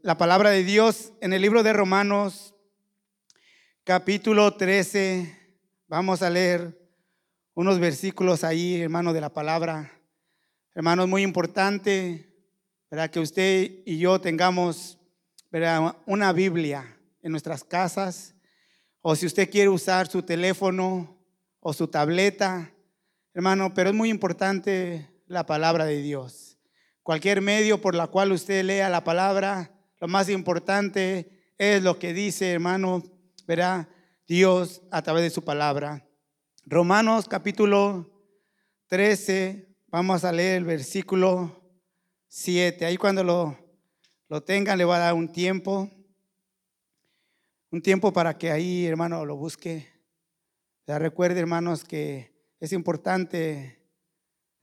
La palabra de Dios en el libro de Romanos, capítulo 13. Vamos a leer unos versículos ahí, hermano, de la palabra. Hermano, es muy importante ¿verdad? que usted y yo tengamos una Biblia en nuestras casas. O si usted quiere usar su teléfono o su tableta, hermano, pero es muy importante la palabra de Dios cualquier medio por la cual usted lea la palabra, lo más importante es lo que dice, hermano, verá Dios a través de su palabra. Romanos capítulo 13, vamos a leer el versículo 7. Ahí cuando lo, lo tengan le va a dar un tiempo, un tiempo para que ahí, hermano, lo busque. Ya recuerde, hermanos, que es importante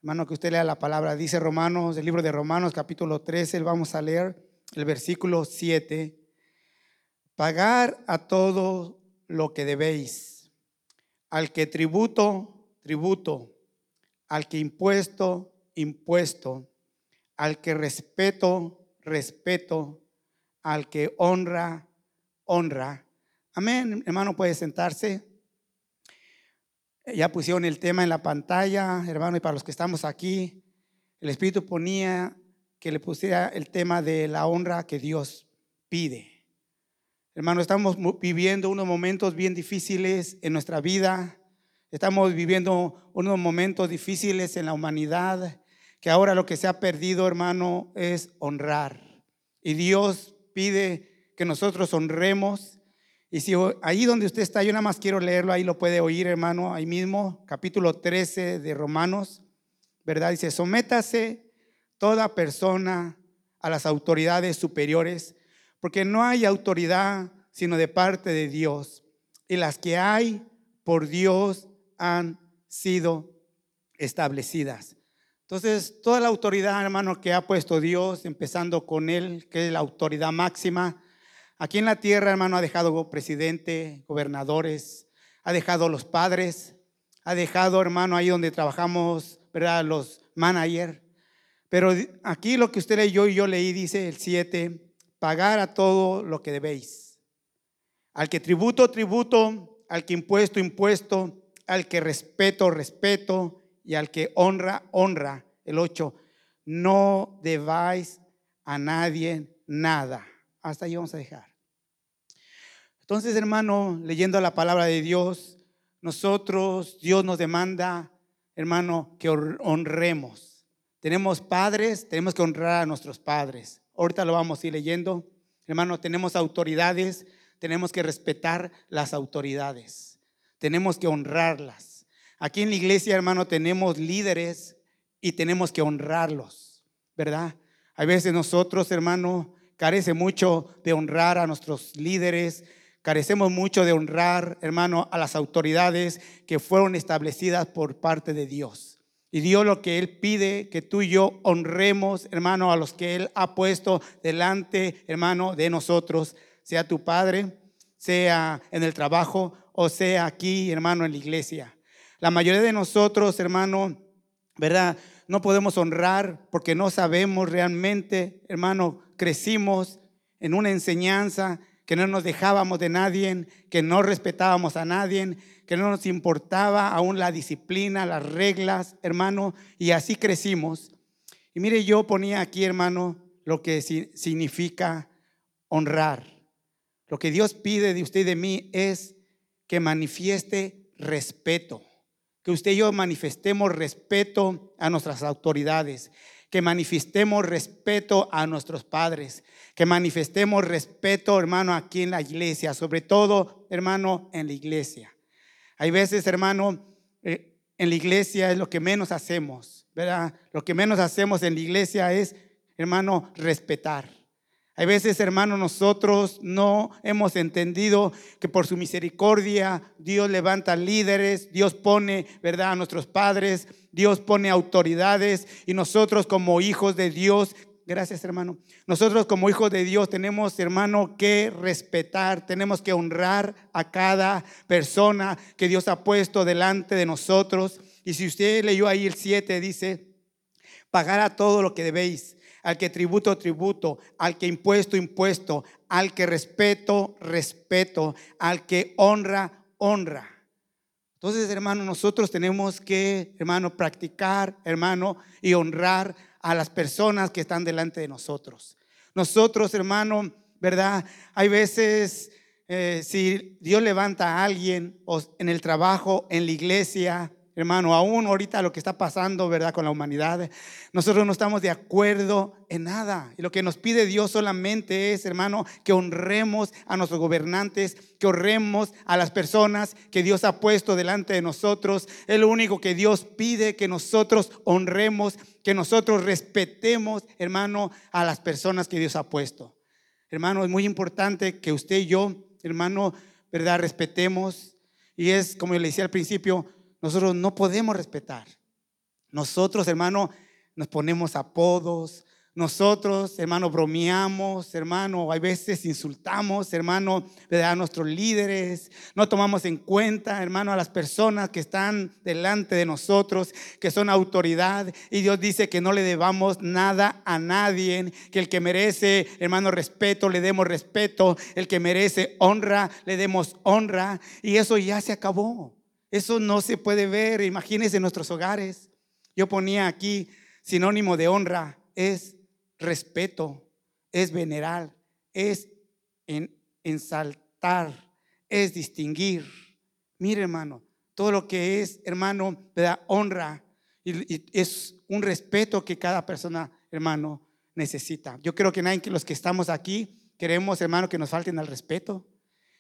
Hermano, que usted lea la palabra. Dice Romanos, el libro de Romanos, capítulo 13, vamos a leer el versículo 7. Pagar a todo lo que debéis. Al que tributo, tributo. Al que impuesto, impuesto. Al que respeto, respeto. Al que honra, honra. Amén. Hermano, puede sentarse. Ya pusieron el tema en la pantalla, hermano, y para los que estamos aquí, el Espíritu ponía que le pusiera el tema de la honra que Dios pide. Hermano, estamos viviendo unos momentos bien difíciles en nuestra vida. Estamos viviendo unos momentos difíciles en la humanidad, que ahora lo que se ha perdido, hermano, es honrar. Y Dios pide que nosotros honremos y si ahí donde usted está, yo nada más quiero leerlo, ahí lo puede oír, hermano, ahí mismo, capítulo 13 de Romanos, ¿verdad? Dice, sométase toda persona a las autoridades superiores, porque no hay autoridad sino de parte de Dios. Y las que hay por Dios han sido establecidas. Entonces, toda la autoridad, hermano, que ha puesto Dios, empezando con Él, que es la autoridad máxima, Aquí en la tierra, hermano, ha dejado presidente, gobernadores, ha dejado los padres, ha dejado, hermano, ahí donde trabajamos, ¿verdad? Los managers. Pero aquí lo que usted leyó y yo leí, dice el 7, pagar a todo lo que debéis. Al que tributo, tributo, al que impuesto, impuesto, al que respeto, respeto, y al que honra, honra. El 8, no debáis a nadie nada. Hasta ahí vamos a dejar. Entonces, hermano, leyendo la palabra de Dios, nosotros, Dios nos demanda, hermano, que honremos. Tenemos padres, tenemos que honrar a nuestros padres. Ahorita lo vamos a ir leyendo. Hermano, tenemos autoridades, tenemos que respetar las autoridades. Tenemos que honrarlas. Aquí en la iglesia, hermano, tenemos líderes y tenemos que honrarlos, ¿verdad? A veces nosotros, hermano, carece mucho de honrar a nuestros líderes, Carecemos mucho de honrar, hermano, a las autoridades que fueron establecidas por parte de Dios. Y Dios lo que Él pide, que tú y yo honremos, hermano, a los que Él ha puesto delante, hermano, de nosotros, sea tu Padre, sea en el trabajo o sea aquí, hermano, en la iglesia. La mayoría de nosotros, hermano, ¿verdad? No podemos honrar porque no sabemos realmente, hermano, crecimos en una enseñanza que no nos dejábamos de nadie, que no respetábamos a nadie, que no nos importaba aún la disciplina, las reglas, hermano, y así crecimos. Y mire, yo ponía aquí, hermano, lo que significa honrar. Lo que Dios pide de usted y de mí es que manifieste respeto, que usted y yo manifestemos respeto a nuestras autoridades, que manifestemos respeto a nuestros padres, que manifestemos respeto, hermano, aquí en la iglesia, sobre todo, hermano, en la iglesia. Hay veces, hermano, eh, en la iglesia es lo que menos hacemos, ¿verdad? Lo que menos hacemos en la iglesia es, hermano, respetar. Hay veces, hermano, nosotros no hemos entendido que por su misericordia Dios levanta líderes, Dios pone, ¿verdad?, a nuestros padres, Dios pone autoridades y nosotros como hijos de Dios Gracias, hermano. Nosotros como hijos de Dios tenemos, hermano, que respetar, tenemos que honrar a cada persona que Dios ha puesto delante de nosotros. Y si usted leyó ahí el 7, dice, pagar a todo lo que debéis, al que tributo, tributo, al que impuesto, impuesto, al que respeto, respeto, al que honra, honra. Entonces, hermano, nosotros tenemos que, hermano, practicar, hermano, y honrar a las personas que están delante de nosotros. Nosotros, hermano, ¿verdad? Hay veces, eh, si Dios levanta a alguien en el trabajo, en la iglesia, hermano, aún ahorita lo que está pasando, ¿verdad? Con la humanidad, nosotros no estamos de acuerdo en nada. Y lo que nos pide Dios solamente es, hermano, que honremos a nuestros gobernantes, que honremos a las personas que Dios ha puesto delante de nosotros. Es lo único que Dios pide, que nosotros honremos, que nosotros respetemos, hermano, a las personas que Dios ha puesto. Hermano, es muy importante que usted y yo, hermano, ¿verdad? Respetemos. Y es, como le decía al principio, nosotros no podemos respetar. Nosotros, hermano, nos ponemos apodos. Nosotros, hermano, bromeamos, hermano, a veces insultamos, hermano, a nuestros líderes. No tomamos en cuenta, hermano, a las personas que están delante de nosotros, que son autoridad. Y Dios dice que no le debamos nada a nadie, que el que merece, hermano, respeto, le demos respeto. El que merece honra, le demos honra. Y eso ya se acabó. Eso no se puede ver. Imagínense en nuestros hogares. Yo ponía aquí sinónimo de honra, es respeto, es venerar, es en, ensaltar, es distinguir. Mire, hermano, todo lo que es, hermano, da honra y, es un respeto que cada persona, hermano, necesita. Yo creo que nadie que los que estamos aquí queremos, hermano, que nos falten al respeto.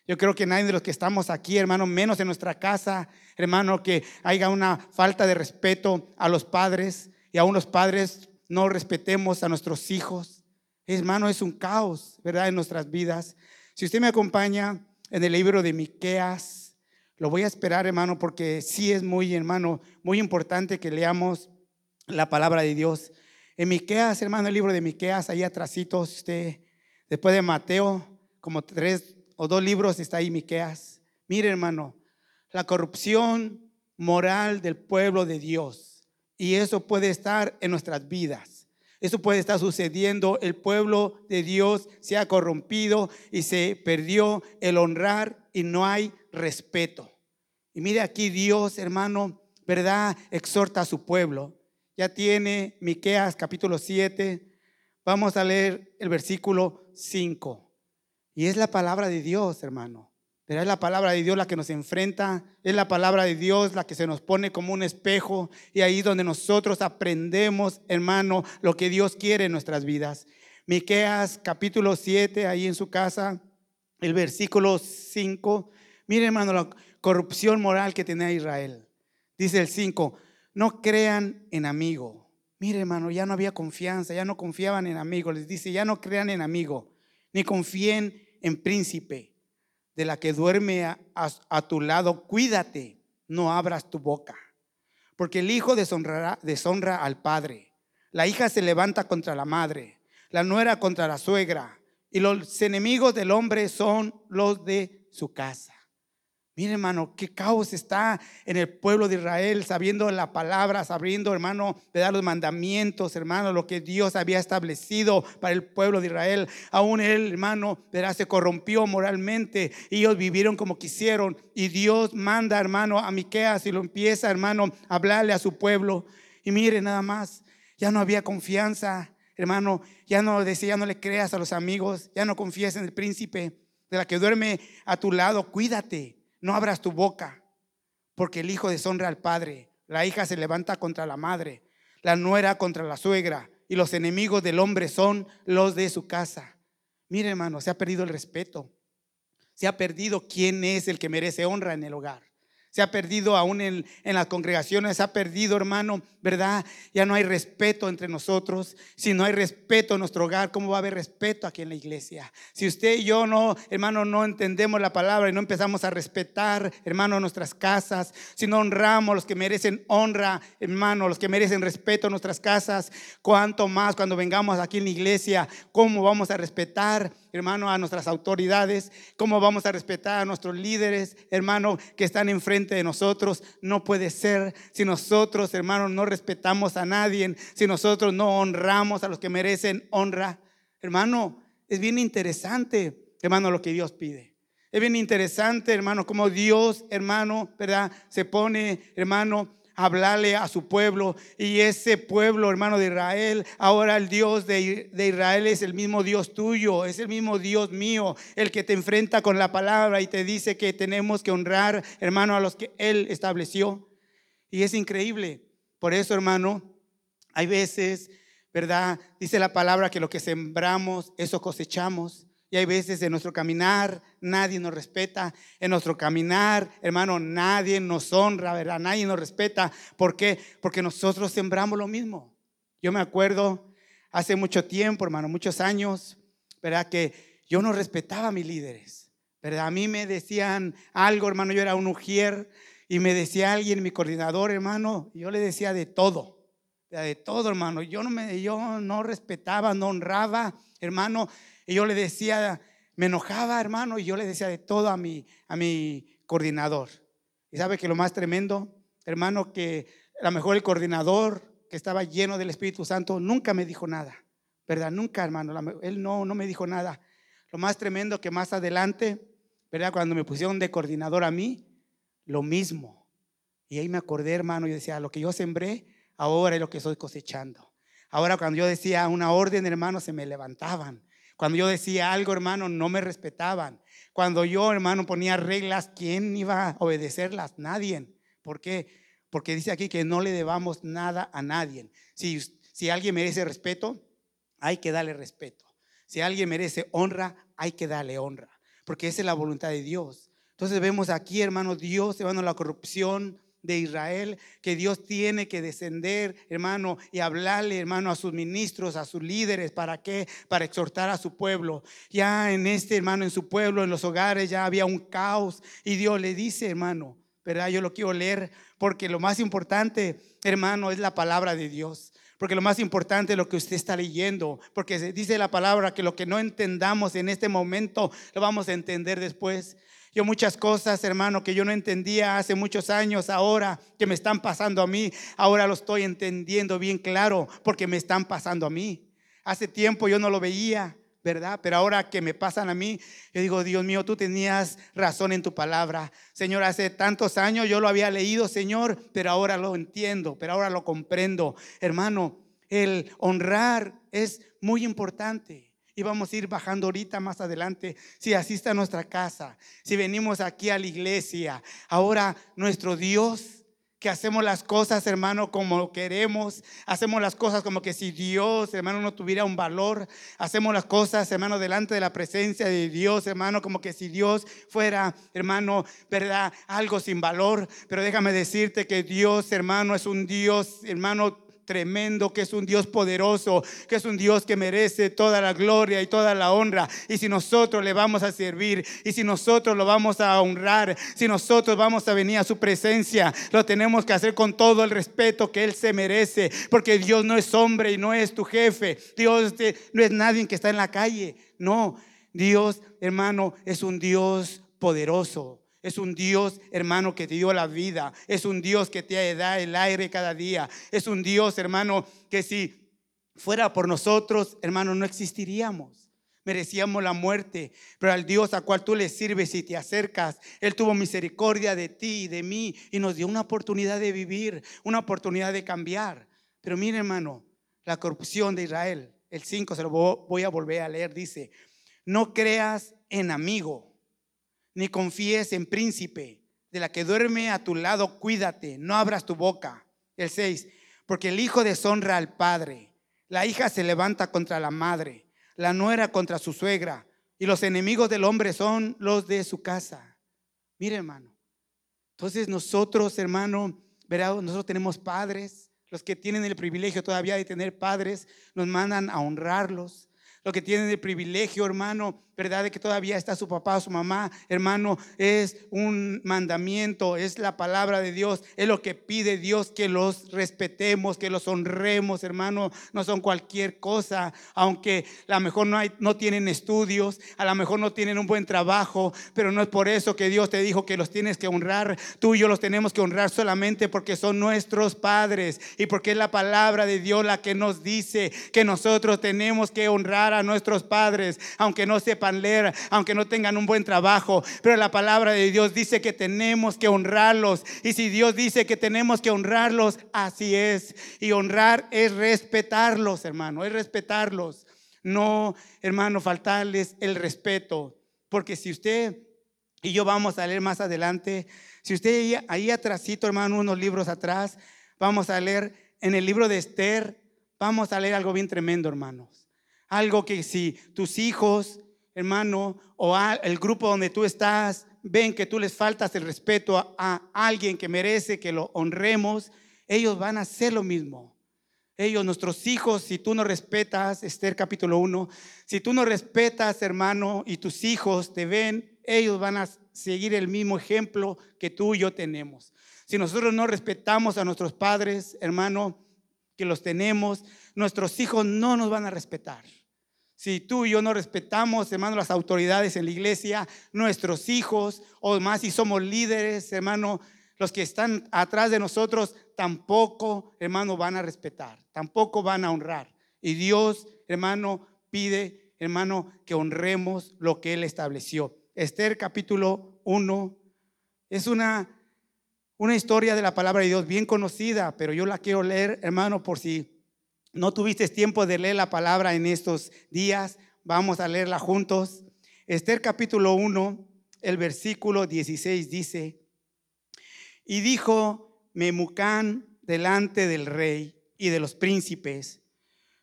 Yo creo que nadie de los que estamos aquí, hermano, menos en nuestra casa, hermano, que haya una falta de respeto a los padres y aún los padres no respetemos a nuestros hijos. Hermano, es un caos, ¿verdad? En nuestras vidas. Si usted me acompaña en el libro de Miqueas, lo voy a esperar, hermano, porque sí es muy, hermano, muy importante que leamos la palabra de Dios. En Miqueas, hermano, el libro de Miqueas, ahí atrásito, usted, después de Mateo, como tres o dos libros está ahí Miqueas. Mire, hermano, la corrupción moral del pueblo de Dios. Y eso puede estar en nuestras vidas. Eso puede estar sucediendo. El pueblo de Dios se ha corrompido y se perdió el honrar y no hay respeto. Y mire aquí Dios, hermano, ¿verdad? Exhorta a su pueblo. Ya tiene Miqueas capítulo 7. Vamos a leer el versículo 5. Y es la palabra de Dios, hermano. Pero es la palabra de Dios la que nos enfrenta, es la palabra de Dios la que se nos pone como un espejo y ahí donde nosotros aprendemos, hermano, lo que Dios quiere en nuestras vidas. Miqueas capítulo 7, ahí en su casa, el versículo 5. Mire, hermano, la corrupción moral que tenía Israel. Dice el 5, no crean en amigo. Mire, hermano, ya no había confianza, ya no confiaban en amigo. Les dice, ya no crean en amigo, ni confíen en príncipe, de la que duerme a, tu lado, cuídate, no abras tu boca. Porque el hijo deshonra al padre, la hija se levanta contra la madre, la nuera contra la suegra, y los enemigos del hombre son los de su casa. Mire, hermano, qué caos está en el pueblo de Israel, sabiendo la palabra, sabiendo, hermano, de dar los mandamientos, hermano, lo que Dios había establecido para el pueblo de Israel. Aún él, hermano, se corrompió moralmente. Ellos vivieron como quisieron. Y Dios manda, hermano, a Miqueas y lo empieza, hermano, a hablarle a su pueblo. Y mire, nada más, ya no había confianza, hermano. Ya no decía, ya no le creas a los amigos, ya no confías en el príncipe de la que duerme a tu lado, cuídate no abras tu boca, porque el hijo deshonra al padre, la hija se levanta contra la madre, la nuera contra la suegra, y los enemigos del hombre son los de su casa. Mire, hermano, se ha perdido el respeto. Se ha perdido quién es el que merece honra en el hogar se ha perdido aún en, las congregaciones, se ha perdido, hermano, ¿verdad? Ya no hay respeto entre nosotros. Si no hay respeto en nuestro hogar, ¿cómo va a haber respeto aquí en la iglesia? Si usted y yo no, hermano, no entendemos la palabra y no empezamos a respetar, hermano, nuestras casas, si no honramos los que merecen honra, hermano, los que merecen respeto en nuestras casas, cuánto más cuando vengamos aquí en la iglesia, ¿cómo vamos a respetar? hermano, a nuestras autoridades, cómo vamos a respetar a nuestros líderes, hermano, que están enfrente de nosotros. No puede ser si nosotros, hermanos, no respetamos a nadie, si nosotros no honramos a los que merecen honra. Hermano, es bien interesante, hermano, lo que Dios pide. Es bien interesante, hermano, como Dios, hermano, ¿verdad? Se pone, hermano, hablarle a su pueblo. Y ese pueblo, hermano de Israel, ahora el Dios de, Israel es el mismo Dios tuyo, es el mismo Dios mío, el que te enfrenta con la palabra y te dice que tenemos que honrar, hermano, a los que Él estableció. Y es increíble. Por eso, hermano, hay veces, ¿verdad? Dice la palabra que lo que sembramos, eso cosechamos. Y hay veces en nuestro caminar nadie nos respeta. En nuestro caminar, hermano, nadie nos honra, ¿verdad? Nadie nos respeta. ¿Por qué? Porque nosotros sembramos lo mismo. Yo me acuerdo hace mucho tiempo, hermano, muchos años, ¿verdad? Que yo no respetaba a mis líderes, ¿verdad? A mí me decían algo, hermano, yo era un ujier y me decía alguien, mi coordinador, hermano, yo le decía de todo, de todo, hermano. Yo no, me, yo no respetaba, no honraba, hermano. Y yo le decía, me enojaba, hermano, y yo le decía de todo a mi, a mi coordinador. Y sabe que lo más tremendo, hermano, que a lo mejor el coordinador que estaba lleno del Espíritu Santo nunca me dijo nada, ¿verdad? Nunca, hermano, él no, no me dijo nada. Lo más tremendo que más adelante, ¿verdad? Cuando me pusieron de coordinador a mí, lo mismo. Y ahí me acordé, hermano, y decía, lo que yo sembré, ahora es lo que estoy cosechando. Ahora cuando yo decía una orden, hermano, se me levantaban. Cuando yo decía algo, hermano, no me respetaban. Cuando yo, hermano, ponía reglas, ¿quién iba a obedecerlas? Nadie. ¿Por qué? Porque dice aquí que no le debamos nada a nadie. Si, si alguien merece respeto, hay que darle respeto. Si alguien merece honra, hay que darle honra. Porque esa es la voluntad de Dios. Entonces vemos aquí, hermano, Dios, hermano, la corrupción, de Israel, que Dios tiene que descender, hermano, y hablarle, hermano, a sus ministros, a sus líderes, ¿para qué? Para exhortar a su pueblo. Ya en este, hermano, en su pueblo, en los hogares, ya había un caos y Dios le dice, hermano, ¿verdad? Yo lo quiero leer porque lo más importante, hermano, es la palabra de Dios. Porque lo más importante es lo que usted está leyendo. Porque dice la palabra que lo que no entendamos en este momento lo vamos a entender después. Yo muchas cosas, hermano, que yo no entendía hace muchos años, ahora que me están pasando a mí, ahora lo estoy entendiendo bien claro porque me están pasando a mí. Hace tiempo yo no lo veía, ¿verdad? Pero ahora que me pasan a mí, yo digo, Dios mío, tú tenías razón en tu palabra. Señor, hace tantos años yo lo había leído, Señor, pero ahora lo entiendo, pero ahora lo comprendo. Hermano, el honrar es muy importante. Y vamos a ir bajando ahorita más adelante. Si asiste a nuestra casa, si venimos aquí a la iglesia, ahora nuestro Dios, que hacemos las cosas, hermano, como queremos, hacemos las cosas como que si Dios, hermano, no tuviera un valor, hacemos las cosas, hermano, delante de la presencia de Dios, hermano, como que si Dios fuera, hermano, verdad, algo sin valor. Pero déjame decirte que Dios, hermano, es un Dios, hermano, tremendo, que es un Dios poderoso, que es un Dios que merece toda la gloria y toda la honra. Y si nosotros le vamos a servir, y si nosotros lo vamos a honrar, si nosotros vamos a venir a su presencia, lo tenemos que hacer con todo el respeto que Él se merece, porque Dios no es hombre y no es tu jefe. Dios no es nadie que está en la calle. No, Dios, hermano, es un Dios poderoso. Es un Dios, hermano, que te dio la vida. Es un Dios que te da el aire cada día. Es un Dios, hermano, que si fuera por nosotros, hermano, no existiríamos. Merecíamos la muerte. Pero al Dios a cual tú le sirves y te acercas, Él tuvo misericordia de ti y de mí y nos dio una oportunidad de vivir, una oportunidad de cambiar. Pero mire, hermano, la corrupción de Israel, el 5 se lo voy a volver a leer, dice, no creas en amigo ni confíes en príncipe. De la que duerme a tu lado, cuídate, no abras tu boca. El 6, porque el hijo deshonra al padre, la hija se levanta contra la madre, la nuera contra su suegra, y los enemigos del hombre son los de su casa. Mire, hermano. Entonces nosotros, hermano, verá, nosotros tenemos padres, los que tienen el privilegio todavía de tener padres, nos mandan a honrarlos, lo que tienen el privilegio, hermano, ¿verdad? De que todavía está su papá o su mamá, hermano, es un mandamiento, es la palabra de Dios, es lo que pide Dios que los respetemos, que los honremos, hermano, no son cualquier cosa, aunque a lo mejor no, tienen estudios, a lo mejor no tienen un buen trabajo, pero no es por eso que Dios te dijo que los tienes que honrar, tú y yo los tenemos que honrar solamente porque son nuestros padres y porque es la palabra de Dios la que nos dice que nosotros tenemos que honrar a nuestros padres, aunque no leer, aunque no tengan un buen trabajo. Pero la palabra de Dios dice que tenemos que honrarlos. Y si Dios dice que tenemos que honrarlos, así es. Y honrar es respetarlos, hermano, es respetarlos. No, hermano, faltarles el respeto. Porque si usted y yo vamos a leer más adelante, si usted ahí, ahí atrásito, hermano, unos libros atrás, vamos a leer en el libro de Esther, vamos a leer algo bien tremendo, hermanos. Algo que si tus hijos hermano, o el grupo donde tú estás, ven que tú les faltas el respeto a, a, alguien que merece que lo honremos, ellos van a hacer lo mismo. Ellos, nuestros hijos, si tú no respetas, Esther capítulo 1, si tú no respetas, hermano, y tus hijos te ven, ellos van a seguir el mismo ejemplo que tú y yo tenemos. Si nosotros no respetamos a nuestros padres, hermano, que los tenemos, nuestros hijos no nos van a respetar. Si tú y yo no respetamos, hermano, las autoridades en la iglesia, nuestros hijos, o más si somos líderes, hermano, los que están atrás de nosotros tampoco, hermano, van a respetar, tampoco van a honrar. Y Dios, hermano, pide, hermano, que honremos lo que Él estableció. Esther capítulo 1 es una, una historia de la palabra de Dios bien conocida, pero yo la quiero leer, hermano, por si no tuviste tiempo de leer la palabra en estos días, vamos a leerla juntos. Esther capítulo 1, el versículo 16 dice, y dijo Memucán delante del rey y de los príncipes,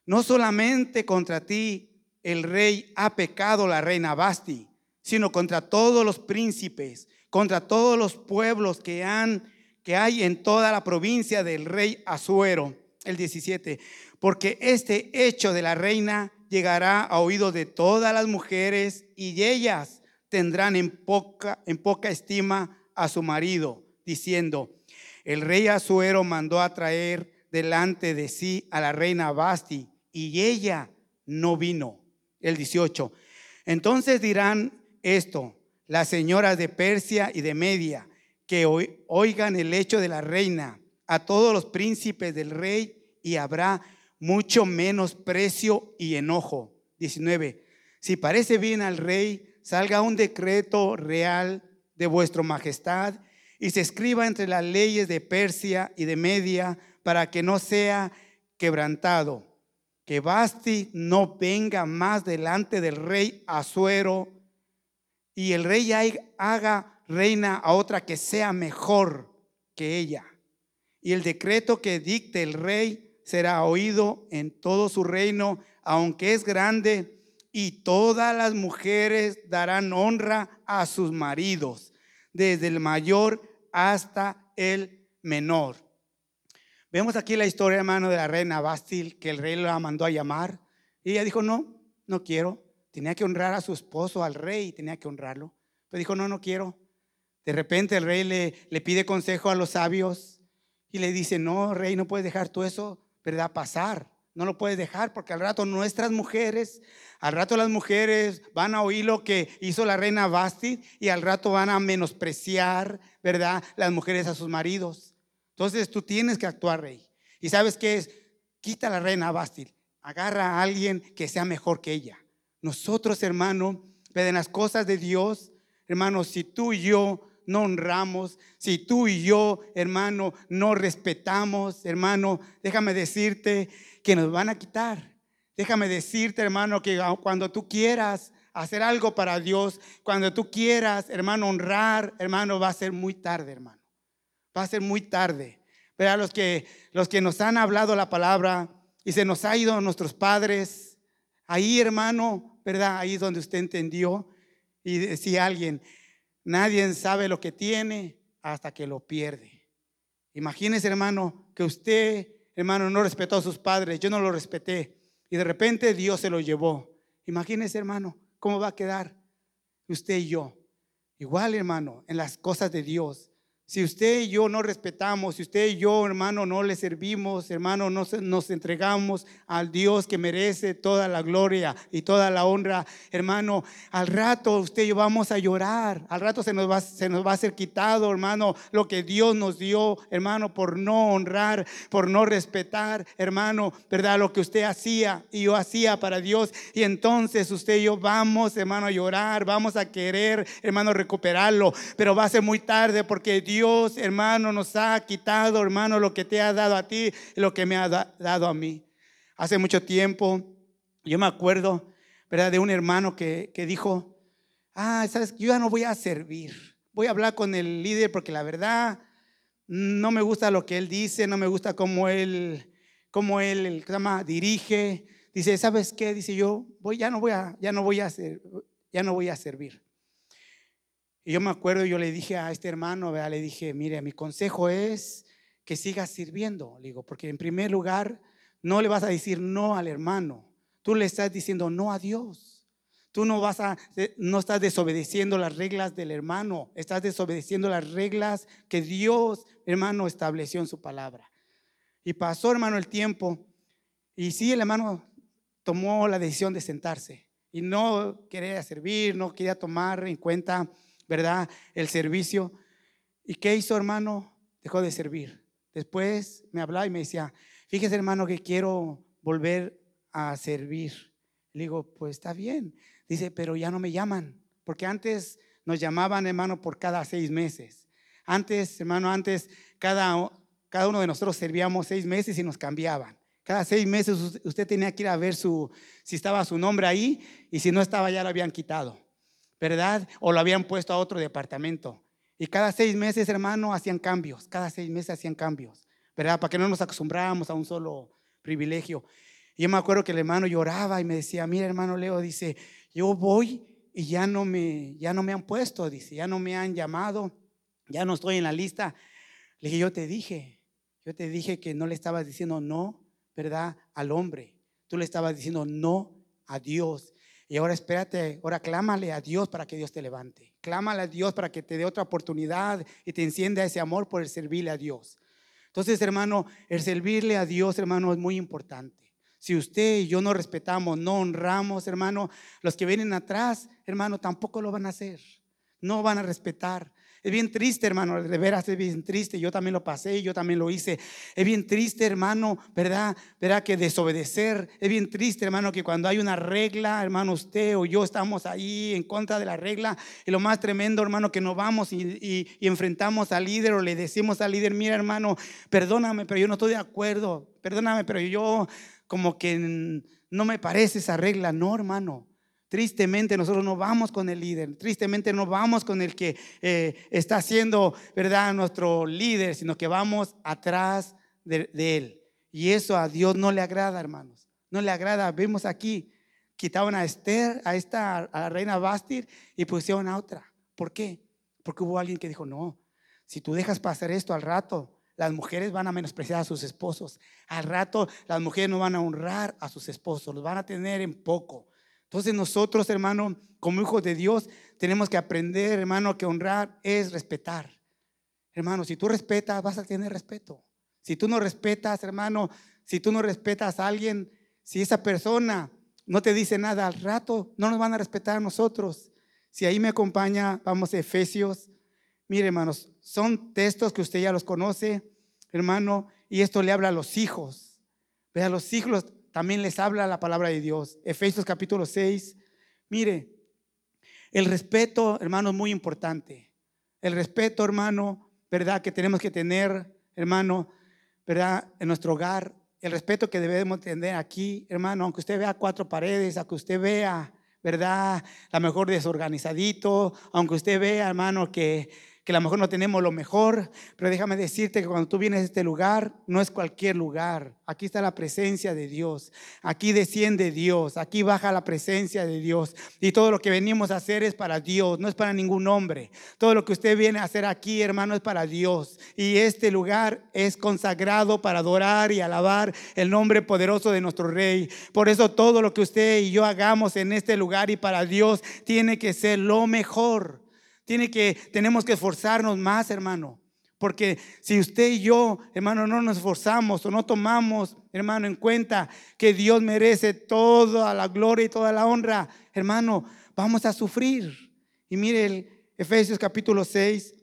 no solamente contra ti el rey ha pecado la reina Basti, sino contra todos los príncipes, contra todos los pueblos que han que hay en toda la provincia del rey Asuero. El 17 porque este hecho de la reina llegará a oídos de todas las mujeres y ellas tendrán en poca, en poca estima a su marido, diciendo, el rey Azuero mandó a traer delante de sí a la reina Basti y ella no vino. El 18. Entonces dirán esto las señoras de Persia y de Media, que oigan el hecho de la reina a todos los príncipes del rey y habrá mucho menos precio y enojo. 19. Si parece bien al rey, salga un decreto real de vuestra majestad y se escriba entre las leyes de Persia y de Media para que no sea quebrantado. Que Basti no venga más delante del rey Azuero y el rey haga reina a otra que sea mejor que ella. Y el decreto que dicte el rey será oído en todo su reino, aunque es grande, y todas las mujeres darán honra a sus maridos, desde el mayor hasta el menor. Vemos aquí la historia, hermano, de la reina Bastil, que el rey la mandó a llamar. Y ella dijo, no, no quiero. Tenía que honrar a su esposo, al rey, tenía que honrarlo. Pero dijo, no, no quiero. De repente el rey le, le pide consejo a los sabios y le dice, no, rey, no puedes dejar tú eso ¿verdad? Pasar. No lo puedes dejar porque al rato nuestras mujeres, al rato las mujeres van a oír lo que hizo la reina Basti y al rato van a menospreciar, ¿verdad? Las mujeres a sus maridos. Entonces tú tienes que actuar, rey. ¿Y sabes qué es? Quita a la reina Basti, agarra a alguien que sea mejor que ella. Nosotros, hermano, en las cosas de Dios, hermano, si tú y yo no honramos, si tú y yo, hermano, no respetamos, hermano, déjame decirte que nos van a quitar. Déjame decirte, hermano, que cuando tú quieras hacer algo para Dios, cuando tú quieras, hermano, honrar, hermano, va a ser muy tarde, hermano. Va a ser muy tarde. Pero a los que, los que nos han hablado la palabra y se nos ha ido nuestros padres, ahí, hermano, ¿verdad? Ahí es donde usted entendió. Y decía alguien, Nadie sabe lo que tiene hasta que lo pierde. Imagínese, hermano, que usted, hermano, no respetó a sus padres. Yo no lo respeté. Y de repente Dios se lo llevó. Imagínese, hermano, cómo va a quedar usted y yo. Igual, hermano, en las cosas de Dios. Si usted y yo no respetamos, si usted y yo, hermano, no le servimos, hermano, no nos entregamos al Dios que merece toda la gloria y toda la honra, hermano, al rato usted y yo vamos a llorar, al rato se nos va, se nos va a ser quitado, hermano, lo que Dios nos dio, hermano, por no honrar, por no respetar, hermano, ¿verdad? Lo que usted hacía y yo hacía para Dios. Y entonces usted y yo vamos, hermano, a llorar, vamos a querer, hermano, recuperarlo, pero va a ser muy tarde porque Dios Dios, hermano, nos ha quitado, hermano, lo que te ha dado a ti lo que me ha dado a mí. Hace mucho tiempo, yo me acuerdo, ¿verdad? De un hermano que, que dijo, ah, sabes, yo ya no voy a servir. Voy a hablar con el líder porque la verdad no me gusta lo que él dice, no me gusta cómo él, cómo él, el llama, dirige. Dice, ¿sabes qué? Dice yo, voy, ya no voy a, ya no voy a ya no voy a servir. Y yo me acuerdo, yo le dije a este hermano, le dije, mire, mi consejo es que sigas sirviendo, le digo, porque en primer lugar no le vas a decir no al hermano, tú le estás diciendo no a Dios. Tú no vas a, no estás desobedeciendo las reglas del hermano, estás desobedeciendo las reglas que Dios, hermano, estableció en su palabra. Y pasó, hermano, el tiempo, y sí, el hermano tomó la decisión de sentarse y no quería servir, no quería tomar en cuenta ¿verdad? El servicio. ¿Y qué hizo, hermano? Dejó de servir. Después me hablaba y me decía, fíjese, hermano, que quiero volver a servir. Le digo, pues está bien. Dice, pero ya no me llaman, porque antes nos llamaban, hermano, por cada seis meses. Antes, hermano, antes cada, cada uno de nosotros servíamos seis meses y nos cambiaban. Cada seis meses usted tenía que ir a ver su, si estaba su nombre ahí y si no estaba ya lo habían quitado. ¿Verdad? O lo habían puesto a otro departamento. Y cada seis meses, hermano, hacían cambios, cada seis meses hacían cambios, ¿verdad? Para que no nos acostumbráramos a un solo privilegio. Y yo me acuerdo que el hermano lloraba y me decía, mira hermano Leo, dice, yo voy y ya no me, ya no me han puesto, dice, ya no me han llamado, ya no estoy en la lista. Le dije, yo te dije, yo te dije que no le estabas diciendo no, ¿verdad? Al hombre. Tú le estabas diciendo no a Dios. Y ahora espérate, ahora clámale a Dios para que Dios te levante. Clámale a Dios para que te dé otra oportunidad y te encienda ese amor por el servirle a Dios. Entonces, hermano, el servirle a Dios, hermano, es muy importante. Si usted y yo no respetamos, no honramos, hermano, los que vienen atrás, hermano, tampoco lo van a hacer. No van a respetar. Es bien triste, hermano, de veras es bien triste. Yo también lo pasé, yo también lo hice. Es bien triste, hermano, ¿verdad? ¿Verdad? Que desobedecer. Es bien triste, hermano, que cuando hay una regla, hermano, usted o yo estamos ahí en contra de la regla. Y lo más tremendo, hermano, que no vamos y, enfrentamos al líder o le decimos al líder, mira, hermano, perdóname, pero yo no estoy de acuerdo. Perdóname, pero yo como que no me parece esa regla. No, hermano. Tristemente nosotros no vamos con el líder, tristemente no vamos con el que eh, está siendo, ¿verdad?, nuestro líder, sino que vamos atrás de, él. Y eso a Dios no le agrada, hermanos. No le agrada. Vemos aquí, quitaban a Esther, a esta, la reina Bastir y pusieron a otra. ¿Por qué? Porque hubo alguien que dijo, no, si tú dejas pasar esto al rato, las mujeres van a menospreciar a sus esposos. Al rato las mujeres no van a honrar a sus esposos, los van a tener en poco. Entonces nosotros, hermano, como hijos de Dios, tenemos que aprender, hermano, que honrar es respetar. Hermano, si tú respetas, vas a tener respeto. Si tú no respetas, hermano, si tú no respetas a alguien, si esa persona no te dice nada al rato, no nos van a respetar a nosotros. Si ahí me acompaña, vamos a Efesios. Mire, hermanos, son textos que usted ya los conoce, hermano, y esto le habla a los hijos. Ve a los hijos, también les habla la palabra de Dios. Efesios capítulo 6. Mire, el respeto, hermano, es muy importante. El respeto, hermano, ¿verdad? Que tenemos que tener, hermano, ¿verdad? En nuestro hogar. El respeto que debemos tener aquí, hermano, aunque usted vea cuatro paredes, aunque usted vea, ¿verdad? La mejor desorganizadito, aunque usted vea, hermano, que que a lo mejor no tenemos lo mejor, pero déjame decirte que cuando tú vienes a este lugar, no es cualquier lugar. Aquí está la presencia de Dios, aquí desciende Dios, aquí baja la presencia de Dios. Y todo lo que venimos a hacer es para Dios, no es para ningún hombre. Todo lo que usted viene a hacer aquí, hermano, es para Dios. Y este lugar es consagrado para adorar y alabar el nombre poderoso de nuestro Rey. Por eso todo lo que usted y yo hagamos en este lugar y para Dios tiene que ser lo mejor. Tiene que, tenemos que esforzarnos más, hermano. Porque si usted y yo, hermano, no nos esforzamos o no tomamos, hermano, en cuenta que Dios merece toda la gloria y toda la honra, hermano, vamos a sufrir. Y mire el Efesios capítulo 6,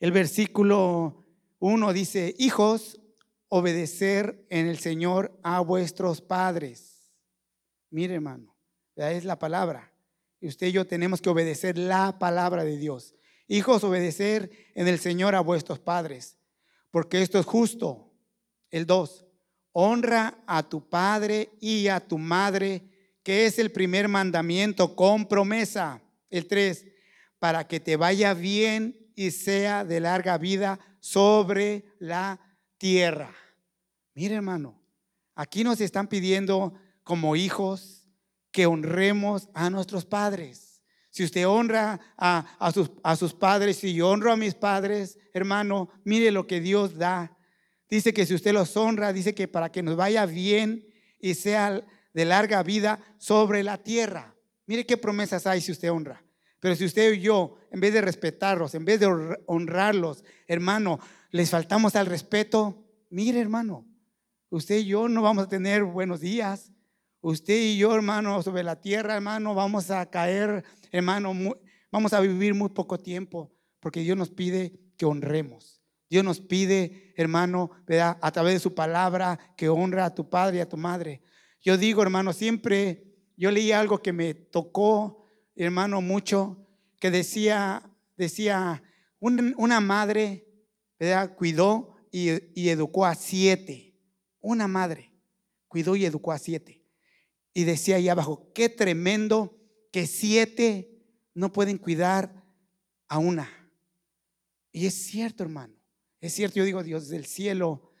el versículo 1 dice, hijos, obedecer en el Señor a vuestros padres. Mire, hermano, es la palabra. Usted y yo tenemos que obedecer la palabra de Dios. Hijos, obedecer en el Señor a vuestros padres, porque esto es justo. El 2, honra a tu padre y a tu madre, que es el primer mandamiento con promesa. El 3, para que te vaya bien y sea de larga vida sobre la tierra. Mire hermano, aquí nos están pidiendo como hijos, que honremos a nuestros padres. Si usted honra a, sus, a sus padres, si yo honro a mis padres, hermano, mire lo que Dios da. Dice que si usted los honra, dice que para que nos vaya bien y sea de larga vida sobre la tierra. Mire qué promesas hay si usted honra. Pero si usted y yo, en vez de respetarlos, en vez de honrarlos, hermano, les faltamos al respeto, mire hermano, usted y yo no vamos a tener buenos días, Usted y yo, hermano, sobre la tierra, hermano, vamos a caer, hermano, vamos a vivir muy poco tiempo, porque Dios nos pide que honremos. Dios nos pide, hermano, a través de su palabra, que honra a tu padre y a tu madre. Yo digo, hermano, siempre, yo leí algo que me tocó, hermano, mucho, que decía, decía, una madre, ¿verdad? Cuidó y, y educó a siete. Una madre cuidó y educó a siete. Y decía ahí abajo, qué tremendo que siete no pueden cuidar a una. Y es cierto, hermano. Es cierto, yo digo, Dios del cielo,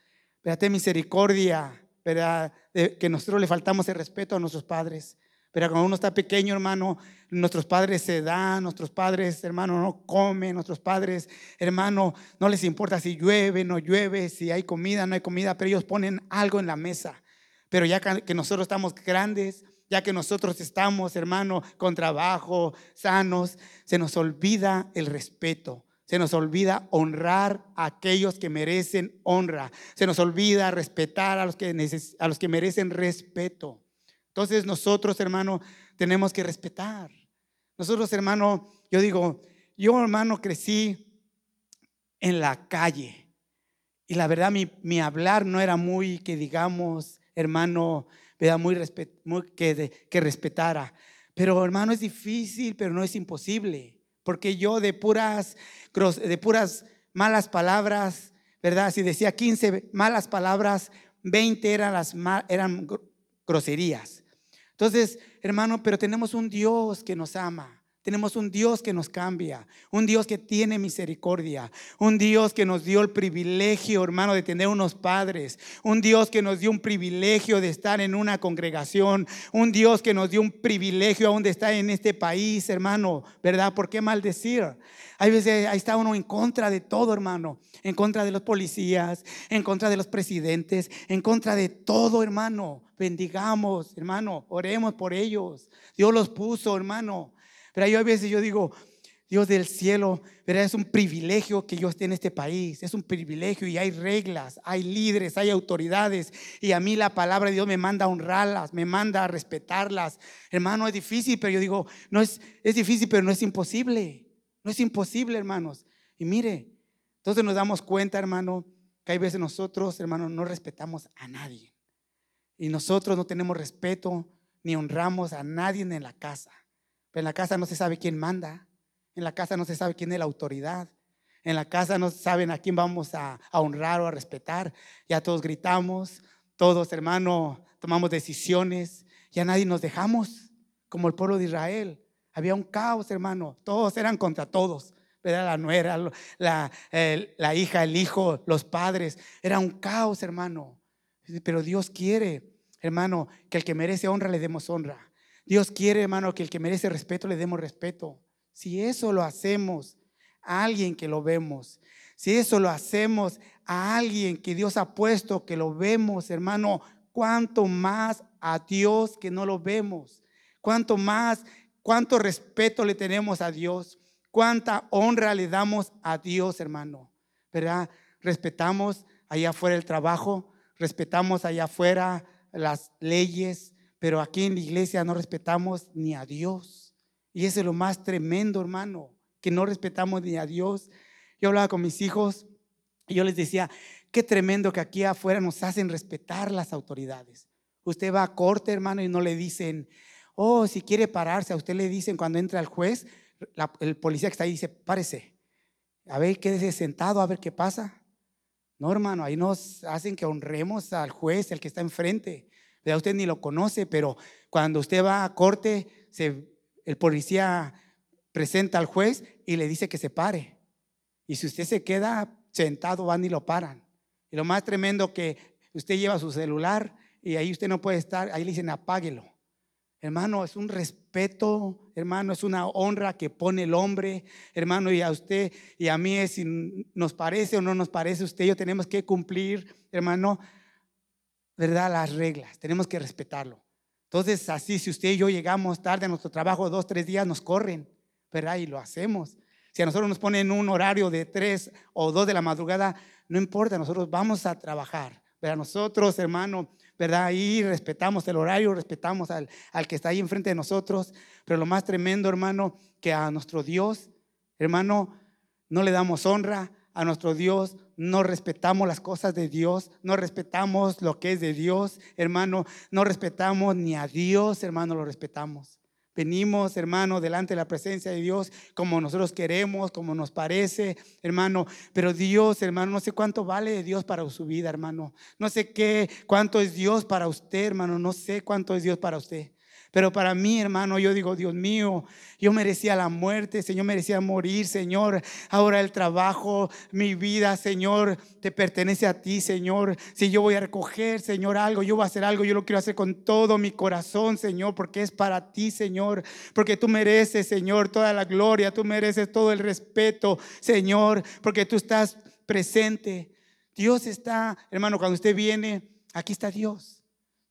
ten misericordia, ¿verdad? que nosotros le faltamos el respeto a nuestros padres. Pero cuando uno está pequeño, hermano, nuestros padres se dan, nuestros padres, hermano, no comen, nuestros padres, hermano, no les importa si llueve, no llueve, si hay comida, no hay comida, pero ellos ponen algo en la mesa. Pero ya que nosotros estamos grandes, ya que nosotros estamos, hermano, con trabajo, sanos, se nos olvida el respeto. Se nos olvida honrar a aquellos que merecen honra. Se nos olvida respetar a los que, a los que merecen respeto. Entonces nosotros, hermano, tenemos que respetar. Nosotros, hermano, yo digo, yo, hermano, crecí en la calle. Y la verdad, mi, mi hablar no era muy, que digamos, hermano, Muy, muy que, que respetara. Pero hermano, es difícil, pero no es imposible. Porque yo de puras, de puras malas palabras, ¿verdad? Si decía 15 malas palabras, 20 eran, las, eran groserías. Entonces, hermano, pero tenemos un Dios que nos ama. Tenemos un Dios que nos cambia, un Dios que tiene misericordia, un Dios que nos dio el privilegio, hermano, de tener unos padres, un Dios que nos dio un privilegio de estar en una congregación, un Dios que nos dio un privilegio aún de estar en este país, hermano, ¿verdad? ¿Por qué maldecir? Hay veces ahí está uno en contra de todo, hermano, en contra de los policías, en contra de los presidentes, en contra de todo, hermano. Bendigamos, hermano, oremos por ellos. Dios los puso, hermano. Pero yo a veces yo digo, Dios del cielo, pero es un privilegio que yo esté en este país, es un privilegio y hay reglas, hay líderes, hay autoridades y a mí la palabra de Dios me manda a honrarlas, me manda a respetarlas. Hermano, es difícil, pero yo digo, no es, es difícil, pero no es imposible, no es imposible, hermanos. Y mire, entonces nos damos cuenta, hermano, que hay veces nosotros, hermano, no respetamos a nadie. Y nosotros no tenemos respeto ni honramos a nadie en la casa en la casa no se sabe quién manda. En la casa no se sabe quién es la autoridad. En la casa no saben a quién vamos a, honrar o a respetar. Ya todos gritamos, todos, hermano, tomamos decisiones. Ya nadie nos dejamos, como el pueblo de Israel. Había un caos, hermano. Todos eran contra todos. La nuera, la, la hija, el hijo, los padres. Era un caos, hermano. Pero Dios quiere, hermano, que el que merece honra le demos honra. Dios quiere, hermano, que el que merece respeto le demos respeto. Si eso lo hacemos a alguien que lo vemos, si eso lo hacemos a alguien que Dios ha puesto, que lo vemos, hermano, cuánto más a Dios que no lo vemos, cuánto más, cuánto respeto le tenemos a Dios, cuánta honra le damos a Dios, hermano. ¿Verdad? Respetamos allá afuera el trabajo, respetamos allá afuera las leyes, pero aquí en la iglesia no respetamos ni a Dios. Y eso es lo más tremendo, hermano, que no respetamos ni a Dios. Yo hablaba con mis hijos y yo les decía, qué tremendo que aquí afuera nos hacen respetar las autoridades. Usted va a corte, hermano, y no le dicen, oh, si quiere pararse, a usted le dicen cuando entra el juez, el policía que está ahí dice, párese, a ver, quédese sentado, a ver qué pasa. No, hermano, ahí nos hacen que honremos al juez, el que está enfrente. Usted ni lo conoce, pero cuando usted va a corte, el policía presenta al juez y le dice que se pare. Y si usted se queda sentado, van y lo paran. Y lo más tremendo que usted lleva su celular y ahí usted no puede estar, ahí le dicen apáguelo. Hermano, es un respeto, hermano, es una honra que pone el hombre, hermano, y a usted y a mí, si nos parece o no nos parece usted, yo tenemos que cumplir, hermano, ¿verdad? Las reglas, tenemos que respetarlo. Entonces, así, si usted y yo llegamos tarde a nuestro trabajo, dos, tres días, nos corren, ¿verdad? Y lo hacemos. Si a nosotros nos ponen un horario de tres o dos de la madrugada, no importa, nosotros vamos a trabajar. ¿verdad? Nosotros, hermano, ¿verdad? Ahí respetamos el horario, respetamos al, al que está ahí enfrente de nosotros, pero lo más tremendo, hermano, que a nuestro Dios, hermano, no le damos honra, a nuestro Dios, no respetamos las cosas de Dios, no respetamos lo que es de Dios, hermano, no respetamos ni a Dios, hermano, lo respetamos. Venimos, hermano, delante de la presencia de Dios como nosotros queremos, como nos parece, hermano. Pero Dios, hermano, no sé cuánto vale Dios para su vida, hermano. No sé qué, cuánto es Dios para usted, hermano. No sé cuánto es Dios para usted. Pero para mí, hermano, yo digo, Dios mío, yo merecía la muerte, Señor, merecía morir, Señor. Ahora el trabajo, mi vida, Señor, te pertenece a ti, Señor. Si yo voy a recoger, Señor, algo, yo voy a hacer algo, yo lo quiero hacer con todo mi corazón, Señor, porque es para ti, Señor. Porque tú mereces, Señor, toda la gloria, tú mereces todo el respeto, Señor, porque tú estás presente. Dios está, hermano, cuando usted viene, aquí está Dios.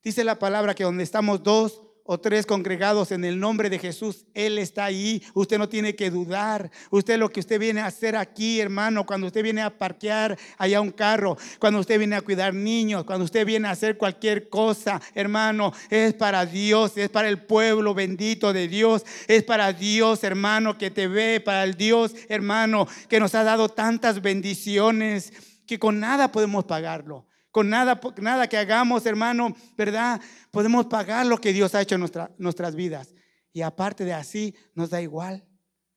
Dice la palabra que donde estamos dos o tres congregados en el nombre de Jesús, Él está ahí. Usted no tiene que dudar. Usted lo que usted viene a hacer aquí, hermano, cuando usted viene a parquear allá un carro, cuando usted viene a cuidar niños, cuando usted viene a hacer cualquier cosa, hermano, es para Dios, es para el pueblo bendito de Dios, es para Dios, hermano, que te ve, para el Dios, hermano, que nos ha dado tantas bendiciones que con nada podemos pagarlo. Con nada, nada que hagamos, hermano, ¿verdad? Podemos pagar lo que Dios ha hecho en nuestras vidas. Y aparte de así, nos da igual.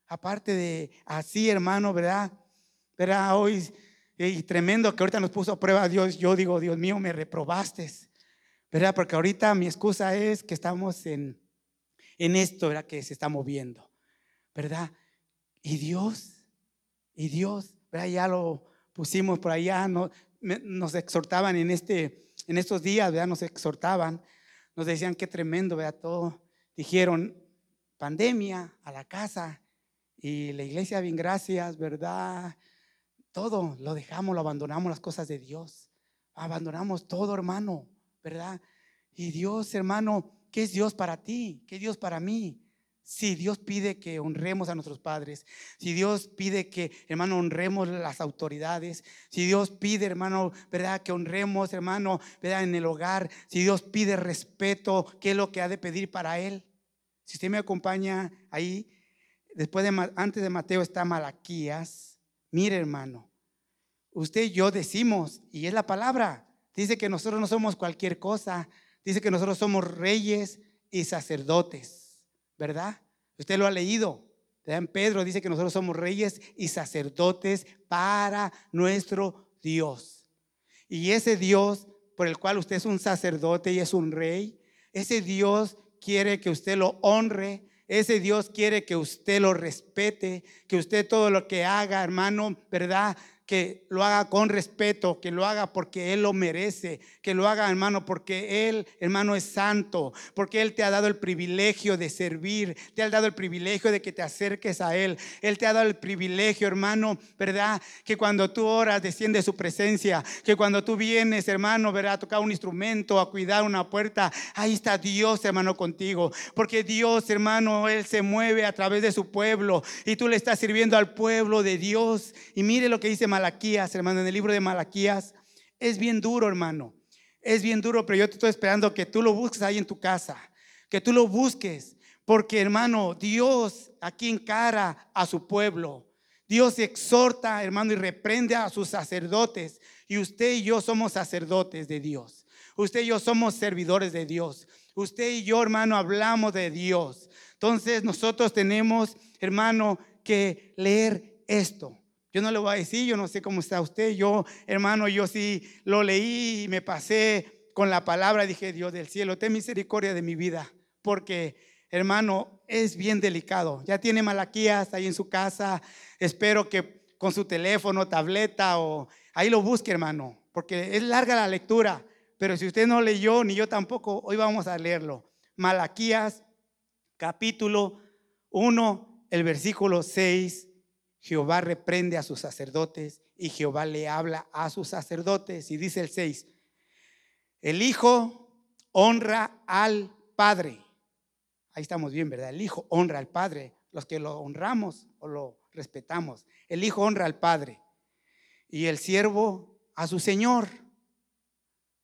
Aparte de así, hermano, ¿verdad? ¿Verdad? Hoy, y tremendo que ahorita nos puso a prueba Dios. Yo digo, Dios mío, me reprobaste. ¿Verdad? Porque ahorita mi excusa es que estamos en, en esto, ¿verdad? Que se está moviendo. ¿Verdad? Y Dios, y Dios, ¿verdad? Ya lo pusimos por allá, no, nos exhortaban en, este, en estos días, ¿verdad? Nos exhortaban, nos decían qué tremendo, ¿verdad? Todo, dijeron, pandemia a la casa y la iglesia, bien gracias, ¿verdad? Todo lo dejamos, lo abandonamos, las cosas de Dios. Abandonamos todo, hermano, ¿verdad? Y Dios, hermano, ¿qué es Dios para ti? ¿Qué es Dios para mí? Si Dios pide que honremos a nuestros padres, si Dios pide que, hermano, honremos las autoridades, si Dios pide, hermano, ¿verdad? Que honremos, hermano, ¿verdad? En el hogar, si Dios pide respeto, ¿qué es lo que ha de pedir para Él? Si usted me acompaña ahí, después de, antes de Mateo está Malaquías, mire, hermano, usted y yo decimos, y es la palabra, dice que nosotros no somos cualquier cosa, dice que nosotros somos reyes y sacerdotes. ¿Verdad? Usted lo ha leído. En Pedro dice que nosotros somos reyes y sacerdotes para nuestro Dios. Y ese Dios por el cual usted es un sacerdote y es un rey, ese Dios quiere que usted lo honre, ese Dios quiere que usted lo respete, que usted todo lo que haga, hermano, ¿verdad? Que lo haga con respeto, que lo haga porque Él lo merece, que lo haga, hermano, porque Él, hermano, es santo, porque Él te ha dado el privilegio de servir, te ha dado el privilegio de que te acerques a Él, Él te ha dado el privilegio, hermano, ¿verdad? Que cuando tú oras desciende su presencia, que cuando tú vienes, hermano, ¿verdad? A tocar un instrumento, a cuidar una puerta, ahí está Dios, hermano, contigo, porque Dios, hermano, Él se mueve a través de su pueblo y tú le estás sirviendo al pueblo de Dios. Y mire lo que dice Malaquías, hermano, en el libro de Malaquías. Es bien duro, hermano. Es bien duro, pero yo te estoy esperando que tú lo busques ahí en tu casa. Que tú lo busques. Porque, hermano, Dios aquí encara a su pueblo. Dios exhorta, hermano, y reprende a sus sacerdotes. Y usted y yo somos sacerdotes de Dios. Usted y yo somos servidores de Dios. Usted y yo, hermano, hablamos de Dios. Entonces nosotros tenemos, hermano, que leer esto. Yo no le voy a decir, yo no sé cómo está usted. Yo, hermano, yo sí lo leí y me pasé con la palabra. Dije, Dios del cielo, ten misericordia de mi vida. Porque, hermano, es bien delicado. Ya tiene Malaquías ahí en su casa. Espero que con su teléfono, tableta o ahí lo busque, hermano. Porque es larga la lectura. Pero si usted no leyó, ni yo tampoco, hoy vamos a leerlo. Malaquías, capítulo 1, el versículo 6 Jehová reprende a sus sacerdotes y Jehová le habla a sus sacerdotes. Y dice el 6, el Hijo honra al Padre. Ahí estamos bien, ¿verdad? El Hijo honra al Padre. Los que lo honramos o lo respetamos. El Hijo honra al Padre. Y el siervo a su Señor.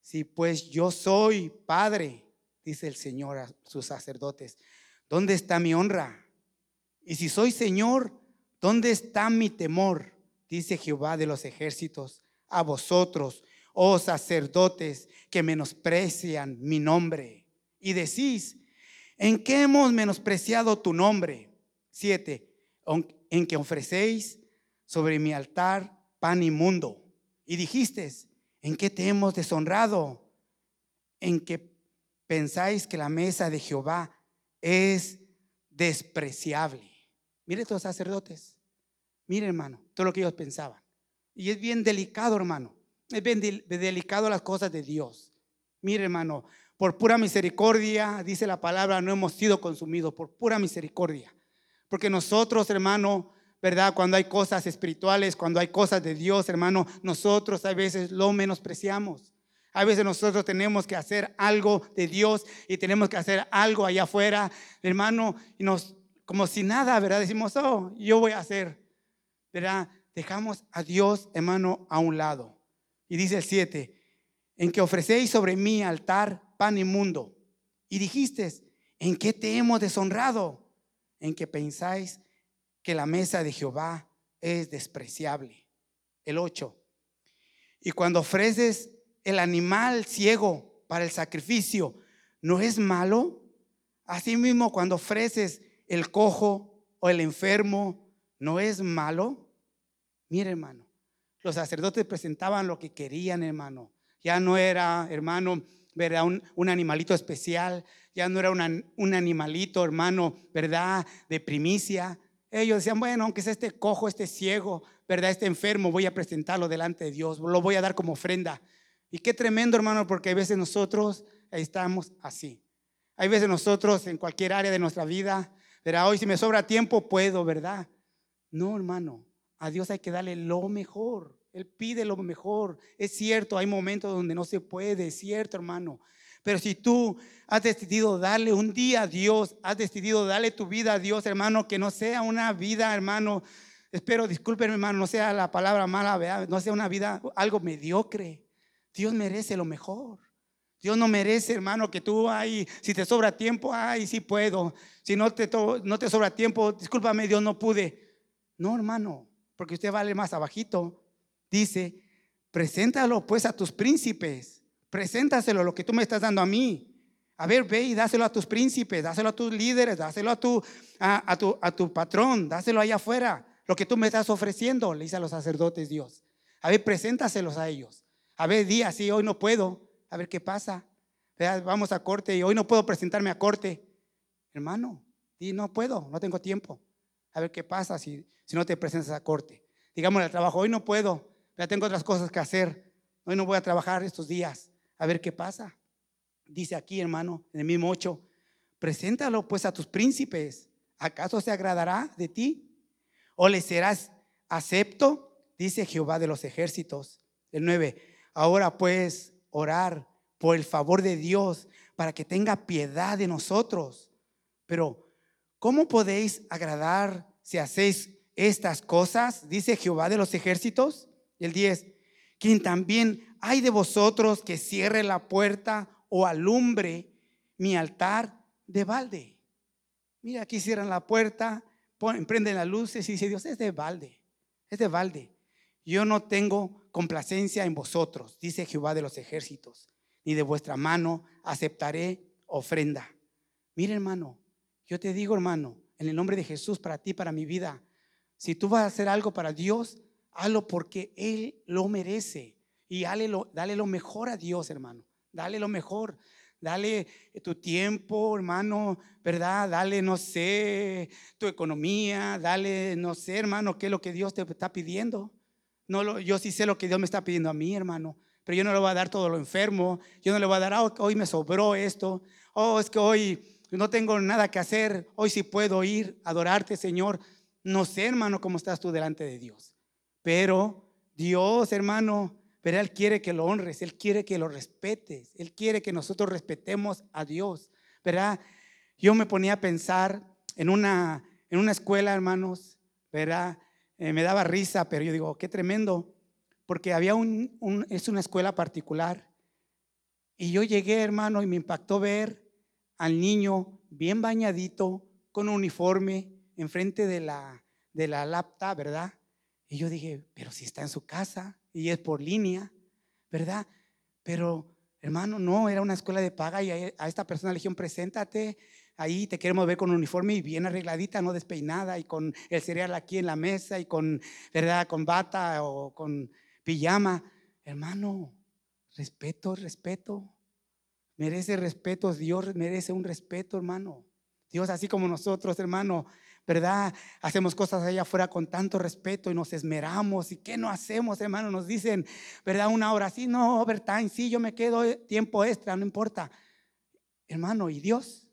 Si pues yo soy Padre, dice el Señor a sus sacerdotes, ¿dónde está mi honra? Y si soy Señor, ¿Dónde está mi temor? Dice Jehová de los ejércitos, a vosotros, oh sacerdotes, que menosprecian mi nombre. Y decís, ¿en qué hemos menospreciado tu nombre? Siete, en que ofrecéis sobre mi altar pan inmundo. Y dijiste, ¿en qué te hemos deshonrado? En que pensáis que la mesa de Jehová es despreciable. Mire estos sacerdotes. Mire, hermano, todo lo que ellos pensaban. Y es bien delicado, hermano. Es bien delicado las cosas de Dios. Mire, hermano, por pura misericordia, dice la palabra, no hemos sido consumidos, por pura misericordia. Porque nosotros, hermano, ¿verdad? Cuando hay cosas espirituales, cuando hay cosas de Dios, hermano, nosotros a veces lo menospreciamos. A veces nosotros tenemos que hacer algo de Dios y tenemos que hacer algo allá afuera, hermano, y nos, como si nada, ¿verdad? Decimos, oh, yo voy a hacer. ¿verdad? Dejamos a Dios, hermano, a un lado. Y dice el 7, en que ofrecéis sobre mi altar pan inmundo. Y dijiste, ¿en qué te hemos deshonrado? En que pensáis que la mesa de Jehová es despreciable. El 8. Y cuando ofreces el animal ciego para el sacrificio, ¿no es malo? Asimismo, cuando ofreces el cojo o el enfermo, ¿no es malo? Mire, hermano, los sacerdotes presentaban lo que querían, hermano. Ya no era, hermano, ¿verdad? Un, animalito especial, ya no era un animalito, hermano, ¿verdad? De primicia. Ellos decían, bueno, aunque sea este cojo, este ciego, ¿verdad? Este enfermo, voy a presentarlo delante de Dios, lo voy a dar como ofrenda. Y qué tremendo, hermano, porque a veces nosotros estamos así. Hay veces nosotros en cualquier área de nuestra vida, ¿verdad? Hoy si me sobra tiempo, puedo, ¿verdad? No, hermano. A Dios hay que darle lo mejor. Él pide lo mejor. Es cierto, hay momentos donde no se puede, es cierto, hermano. Pero si tú has decidido darle un día a Dios, has decidido darle tu vida a Dios, hermano, que no sea una vida, hermano, espero, disculpen, hermano, no sea la palabra mala, no sea una vida algo mediocre. Dios merece lo mejor. Dios no merece, hermano, que tú, ay, si te sobra tiempo, ay, sí puedo. Si no te, no te sobra tiempo, discúlpame, Dios no pude. No, hermano porque usted vale más abajito. Dice, preséntalo pues a tus príncipes, preséntaselo lo que tú me estás dando a mí. A ver, ve y dáselo a tus príncipes, dáselo a tus líderes, dáselo a tu, a, tu, a tu patrón, dáselo allá afuera. Lo que tú me estás ofreciendo, le dice a los sacerdotes Dios. A ver, preséntaselos a ellos. A ver, di así, hoy no puedo. A ver qué pasa. Vamos a corte y hoy no puedo presentarme a corte. Hermano, Y no puedo, no tengo tiempo. A ver qué pasa si, si no te presentas a corte. Digamos al trabajo, hoy no puedo, ya tengo otras cosas que hacer. Hoy no voy a trabajar estos días. A ver qué pasa. Dice aquí, hermano, en el mismo 8, preséntalo pues a tus príncipes. ¿Acaso se agradará de ti? ¿O le serás acepto? Dice Jehová de los ejércitos. El 9, ahora pues orar por el favor de Dios para que tenga piedad de nosotros. Pero, ¿cómo podéis agradar si hacéis estas cosas? Dice Jehová de los ejércitos. El 10, quien también hay de vosotros que cierre la puerta o alumbre mi altar de balde. Mira, aquí cierran la puerta, prenden las luces y dice Dios, es de balde, es de balde. Yo no tengo complacencia en vosotros, dice Jehová de los ejércitos, ni de vuestra mano aceptaré ofrenda. Mira, hermano, yo te digo, hermano, en el nombre de Jesús, para ti, para mi vida, si tú vas a hacer algo para Dios, hazlo porque Él lo merece. Y dale lo, dale lo mejor a Dios, hermano. Dale lo mejor. Dale tu tiempo, hermano, ¿verdad? Dale, no sé, tu economía. Dale, no sé, hermano, qué es lo que Dios te está pidiendo. No lo, yo sí sé lo que Dios me está pidiendo a mí, hermano. Pero yo no le voy a dar todo lo enfermo. Yo no le voy a dar, ah, hoy me sobró esto. Oh, es que hoy no tengo nada que hacer. Hoy sí puedo ir a adorarte, Señor. No sé, hermano, cómo estás tú delante de Dios. Pero Dios, hermano, pero Él quiere que lo honres, Él quiere que lo respetes, Él quiere que nosotros respetemos a Dios, ¿verdad? Yo me ponía a pensar en una, en una escuela, hermanos, ¿verdad? Eh, me daba risa, pero yo digo, qué tremendo, porque había un, es una escuela particular. Y yo llegué, hermano, y me impactó ver al niño bien bañadito, con un uniforme, enfrente de la, de la laptop, ¿verdad? Y yo dije, pero si está en su casa, y es por línea, ¿verdad? Pero, hermano, no, era una escuela de paga y a esta persona le dijeron, preséntate, ahí te queremos ver con un uniforme y bien arregladita, no despeinada, y con el cereal aquí en la mesa, y con, ¿verdad? Con bata o con pijama. Hermano, respeto, respeto. Merece respeto, Dios merece un respeto, hermano. Dios, así como nosotros, hermano, ¿verdad? Hacemos cosas allá afuera con tanto respeto y nos esmeramos. ¿Y qué no hacemos, hermano? Nos dicen, ¿verdad? Una hora, sí, no, overtime, sí, yo me quedo tiempo extra, no importa. Hermano, ¿y Dios?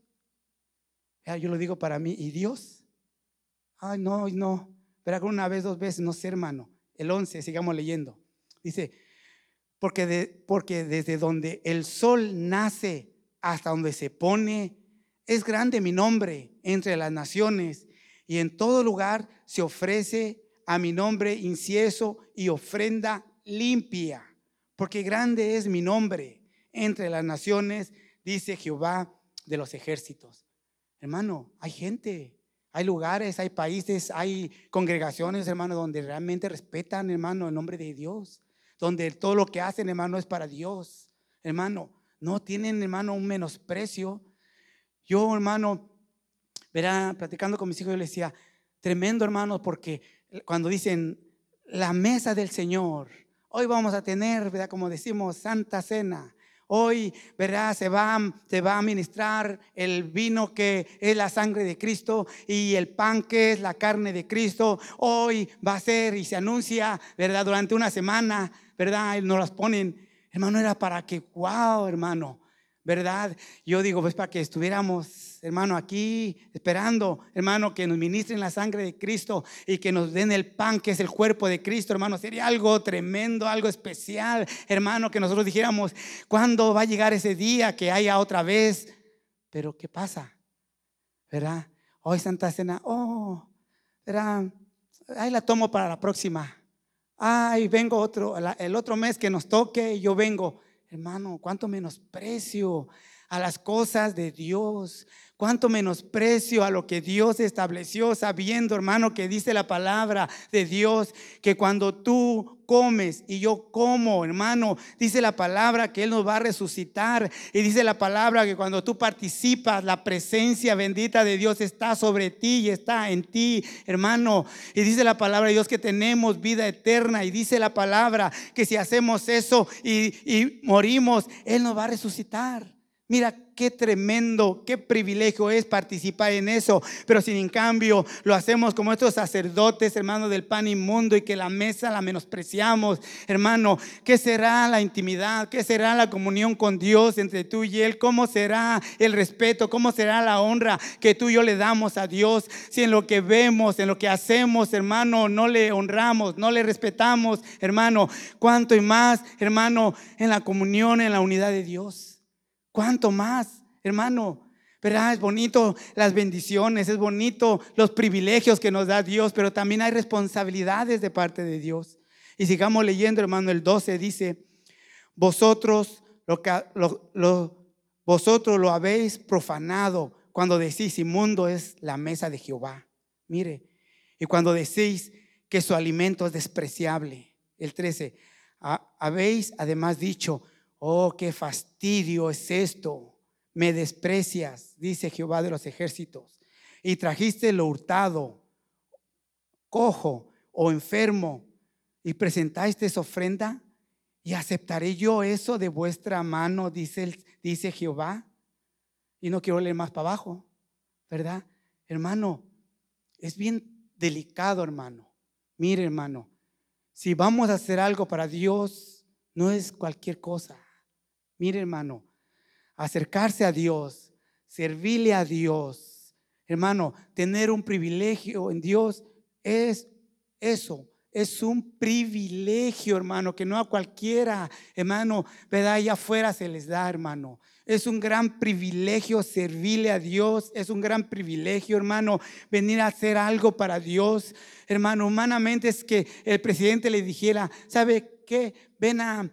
Yo lo digo para mí, ¿y Dios? Ay, no, no. Pero una vez, dos veces, no sé, hermano. El 11, sigamos leyendo. Dice, porque, porque desde donde el sol nace hasta donde se pone, es grande mi nombre entre las naciones y en todo lugar se ofrece a mi nombre incienso y ofrenda limpia, porque grande es mi nombre entre las naciones, dice Jehová de los ejércitos. Hermano, hay gente, hay lugares, hay países, hay congregaciones, hermano, donde realmente respetan, hermano, el nombre de Dios, donde todo lo que hacen, hermano, es para Dios. Hermano, no tienen, hermano, un menosprecio. Yo, hermano, verá, platicando con mis hijos, yo les decía, tremendo hermano, porque cuando dicen la mesa del Señor, hoy vamos a tener, ¿verdad? Como decimos, Santa Cena. Hoy, ¿verdad? Se va, se va a ministrar el vino que es la sangre de Cristo y el pan que es la carne de Cristo. Hoy va a ser y se anuncia, ¿verdad? Durante una semana, ¿verdad? Nos las ponen. Hermano, era para que, wow, hermano, ¿verdad? Yo digo, pues para que estuviéramos, hermano, aquí esperando, hermano, que nos ministren la sangre de Cristo y que nos den el pan que es el cuerpo de Cristo, hermano. Sería algo tremendo, algo especial, hermano, que nosotros dijéramos, ¿cuándo va a llegar ese día que haya otra vez? Pero ¿qué pasa? ¿Verdad? Hoy Santa Cena, oh, ¿verdad? Ahí la tomo para la próxima. Ay, vengo otro, el otro mes que nos toque, yo vengo. Hermano, cuánto menosprecio a las cosas de Dios, cuánto menosprecio a lo que Dios estableció, sabiendo, hermano, que dice la palabra de Dios, que cuando tú comes y yo como, hermano. Dice la palabra que Él nos va a resucitar. Y dice la palabra que cuando tú participas, la presencia bendita de Dios está sobre ti y está en ti, hermano. Y dice la palabra de Dios que tenemos vida eterna. Y dice la palabra que si hacemos eso y, y morimos, Él nos va a resucitar. Mira qué tremendo, qué privilegio es participar en eso. Pero sin en cambio lo hacemos como estos sacerdotes, hermano, del pan inmundo y que la mesa la menospreciamos. Hermano, ¿qué será la intimidad? ¿Qué será la comunión con Dios entre tú y Él? ¿Cómo será el respeto? ¿Cómo será la honra que tú y yo le damos a Dios? Si en lo que vemos, en lo que hacemos, hermano, no le honramos, no le respetamos, hermano, cuánto y más, hermano, en la comunión, en la unidad de Dios. ¿Cuánto más, hermano? ¿Verdad? Es bonito las bendiciones, es bonito los privilegios que nos da Dios, pero también hay responsabilidades de parte de Dios. Y sigamos leyendo, hermano, el 12 dice, vosotros lo, lo, vosotros lo habéis profanado cuando decís inmundo es la mesa de Jehová. Mire, y cuando decís que su alimento es despreciable. El 13, habéis además dicho, Oh, qué fastidio es esto. Me desprecias, dice Jehová de los ejércitos. Y trajiste lo hurtado, cojo o enfermo, y presentaste esa ofrenda. Y aceptaré yo eso de vuestra mano, dice, dice Jehová. Y no quiero leer más para abajo, ¿verdad? Hermano, es bien delicado, hermano. Mire, hermano, si vamos a hacer algo para Dios, no es cualquier cosa. Mire, hermano, acercarse a Dios, servirle a Dios, hermano, tener un privilegio en Dios es eso. Es un privilegio, hermano, que no a cualquiera, hermano, ¿verdad? Allá afuera se les da, hermano. Es un gran privilegio servirle a Dios. Es un gran privilegio, hermano, venir a hacer algo para Dios. Hermano, humanamente es que el presidente le dijera, ¿sabe qué? Ven a,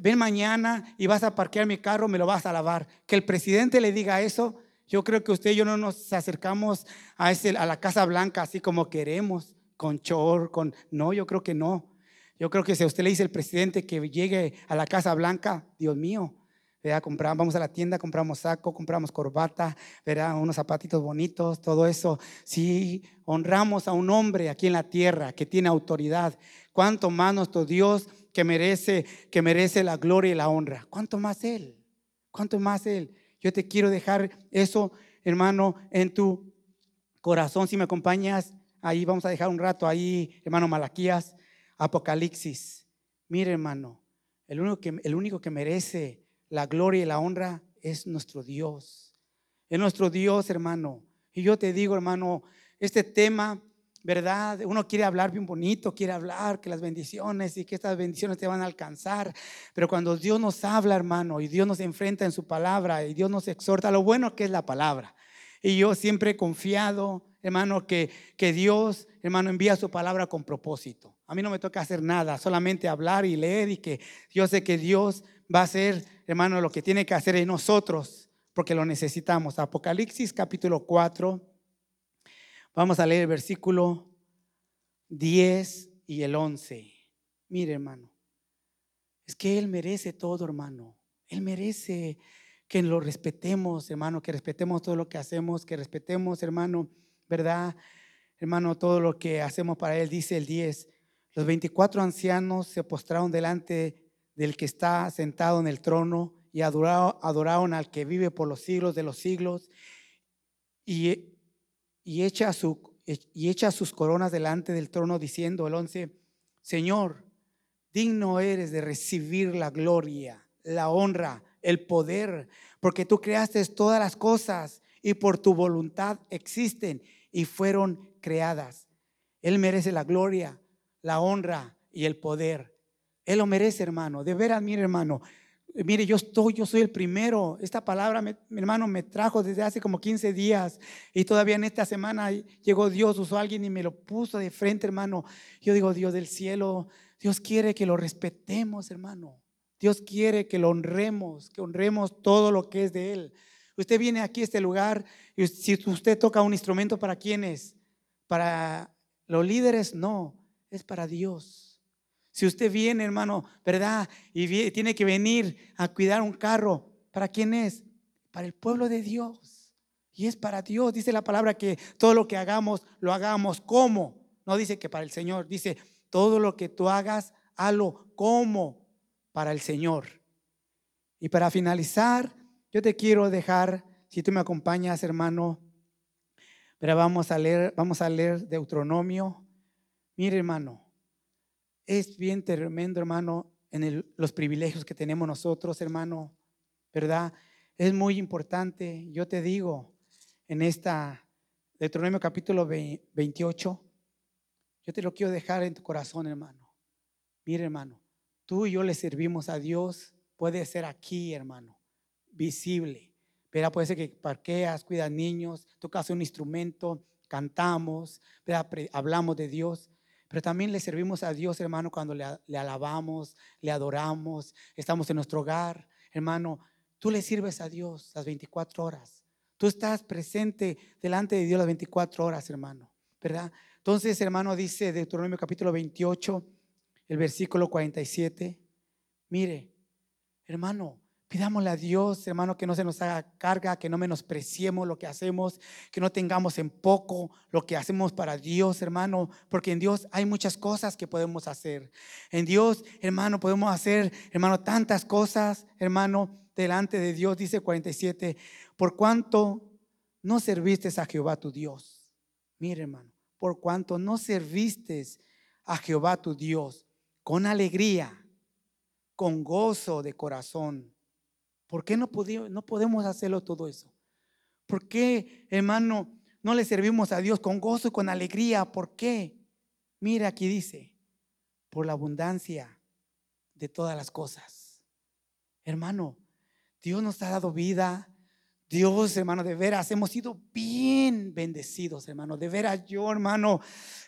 ven mañana y vas a parquear mi carro, me lo vas a lavar. Que el presidente le diga eso, yo creo que usted y yo no nos acercamos a, ese, a la Casa Blanca así como queremos, con chor, con... No, yo creo que no. Yo creo que si a usted le dice el presidente que llegue a la Casa Blanca, Dios mío, Compramos, vamos a la tienda, compramos saco, compramos corbata, ¿verdad? unos zapatitos bonitos, todo eso. Si honramos a un hombre aquí en la tierra que tiene autoridad, cuánto más nuestro Dios que merece, que merece la gloria y la honra. ¿Cuánto más Él? ¿Cuánto más Él? Yo te quiero dejar eso, hermano, en tu corazón. Si me acompañas, ahí vamos a dejar un rato ahí, hermano Malaquías, Apocalipsis. Mire, hermano, el único que, el único que merece la gloria y la honra es nuestro Dios. Es nuestro Dios, hermano. Y yo te digo, hermano, este tema, ¿verdad? Uno quiere hablar bien bonito, quiere hablar que las bendiciones y que estas bendiciones te van a alcanzar. Pero cuando Dios nos habla, hermano, y Dios nos enfrenta en su palabra y Dios nos exhorta, lo bueno que es la palabra. Y yo siempre he confiado, hermano, que, que Dios, hermano, envía su palabra con propósito. A mí no me toca hacer nada, solamente hablar y leer y que yo sé que Dios va a hacer, hermano, lo que tiene que hacer en nosotros, porque lo necesitamos. Apocalipsis capítulo 4, vamos a leer el versículo 10 y el 11. Mire, hermano, es que Él merece todo, hermano. Él merece que lo respetemos, hermano, que respetemos todo lo que hacemos, que respetemos, hermano, ¿verdad? Hermano, todo lo que hacemos para Él, dice el 10. Los 24 ancianos se postraron delante del que está sentado en el trono y adoraron, al que vive por los siglos de los siglos y, y, echa y echa sus coronas delante del trono diciendo el 11, Señor, digno eres de recibir la gloria, la honra, el poder, porque tú creaste todas las cosas y por tu voluntad existen y fueron creadas. Él merece la gloria, la honra y el poder. Él lo merece, hermano. De veras, mire, hermano. Mire, yo estoy, yo soy el primero. Esta palabra, mi hermano, me trajo desde hace como 15 días y todavía en esta semana llegó Dios, usó a alguien y me lo puso de frente, hermano. Yo digo, Dios del cielo, Dios quiere que lo respetemos, hermano. Dios quiere que lo honremos, que honremos todo lo que es de Él. Usted viene aquí a este lugar y si usted toca un instrumento, ¿para quién es? Para los líderes, no, es para Dios. Si usted viene, hermano, ¿verdad? Y tiene que venir a cuidar un carro, ¿para quién es? Para el pueblo de Dios. Y es para Dios. Dice la palabra que todo lo que hagamos, lo hagamos como. No dice que para el Señor. Dice, todo lo que tú hagas, hazlo como para el Señor. Y para finalizar, yo te quiero dejar, si tú me acompañas, hermano, pero vamos a leer, vamos a leer Deuteronomio. Mire, hermano, es bien tremendo, hermano, en los privilegios que tenemos nosotros, hermano, ¿verdad? Es muy importante, yo te digo, en esta Deuteronomio capítulo 28, yo te lo quiero dejar en tu corazón, hermano. Mire, hermano, tú y yo le servimos a Dios, puede ser aquí, hermano, visible. Pero puede ser que parqueas, cuidas niños, tocas un instrumento, cantamos, hablamos de Dios. Pero también le servimos a Dios, hermano, cuando le, alabamos, le adoramos, estamos en nuestro hogar. Hermano, tú le sirves a Dios las 24 horas. Tú estás presente delante de Dios las 24 horas, hermano. ¿Verdad? Entonces, hermano, dice Deuteronomio capítulo 28, el versículo 47. Mire, hermano, Pidámosle a Dios, hermano, que no se nos haga carga, que no menospreciemos lo que hacemos, que no tengamos en poco lo que hacemos para Dios, hermano, porque en Dios hay muchas cosas que podemos hacer. En Dios, hermano, podemos hacer, hermano, tantas cosas, hermano, delante de Dios, dice 47, por cuanto no serviste a Jehová tu Dios. Mire, hermano, por cuanto no serviste a Jehová tu Dios con alegría, con gozo de corazón ¿Por qué no, no podemos hacerlo todo eso? ¿Por qué, hermano, no le servimos a Dios con gozo y con alegría? ¿Por qué? Mira, aquí dice, por la abundancia de todas las cosas. Hermano, Dios nos ha dado vida. Dios, hermano, de veras, hemos sido bien bendecidos, hermano. De veras, yo, hermano,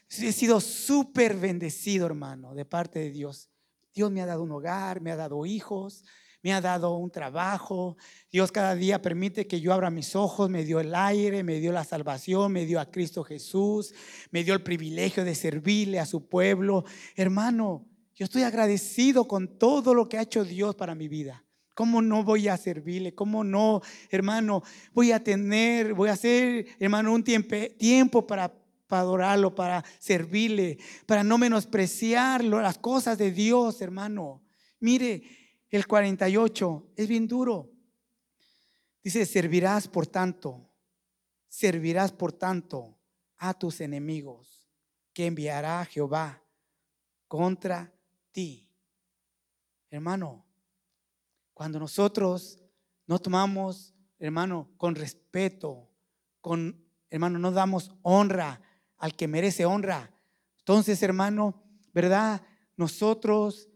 he sido súper bendecido, hermano, de parte de Dios. Dios me ha dado un hogar, me ha dado hijos, me ha dado un trabajo. Dios cada día permite que yo abra mis ojos, me dio el aire, me dio la salvación, me dio a Cristo Jesús, me dio el privilegio de servirle a su pueblo. Hermano, yo estoy agradecido con todo lo que ha hecho Dios para mi vida. ¿Cómo no voy a servirle? ¿Cómo no, hermano? Voy a tener, voy a hacer, hermano, un tiempo, tiempo para, para adorarlo, para servirle, para no menospreciarlo, las cosas de Dios, hermano. Mire, el 48 es bien duro. Dice, servirás por tanto, servirás por tanto a tus enemigos que enviará Jehová contra ti. Hermano, cuando nosotros no tomamos, hermano, con respeto, con, hermano, no damos honra al que merece honra. Entonces, hermano, ¿verdad? Nosotros,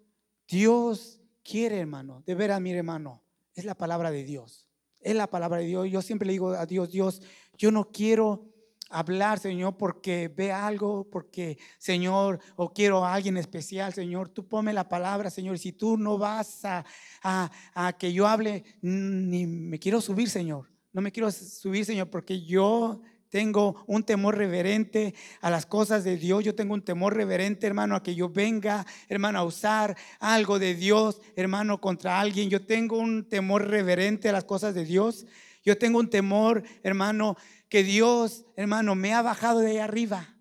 Dios quiere, hermano. De veras, mi hermano, es la palabra de Dios. Es la palabra de Dios. Yo siempre le digo a Dios, Dios, yo no quiero hablar, Señor, porque ve algo, porque, Señor, o quiero a alguien especial, Señor. Tú ponme la palabra, Señor. Si tú no vas a, a, a que yo hable, ni me quiero subir, Señor. No me quiero subir, Señor, porque yo tengo un temor reverente a las cosas de Dios. Yo tengo un temor reverente, hermano, a que yo venga, hermano, a usar algo de Dios, hermano, contra alguien. Yo tengo un temor reverente a las cosas de Dios. Yo tengo un temor, hermano, que Dios, hermano, me ha bajado de ahí arriba.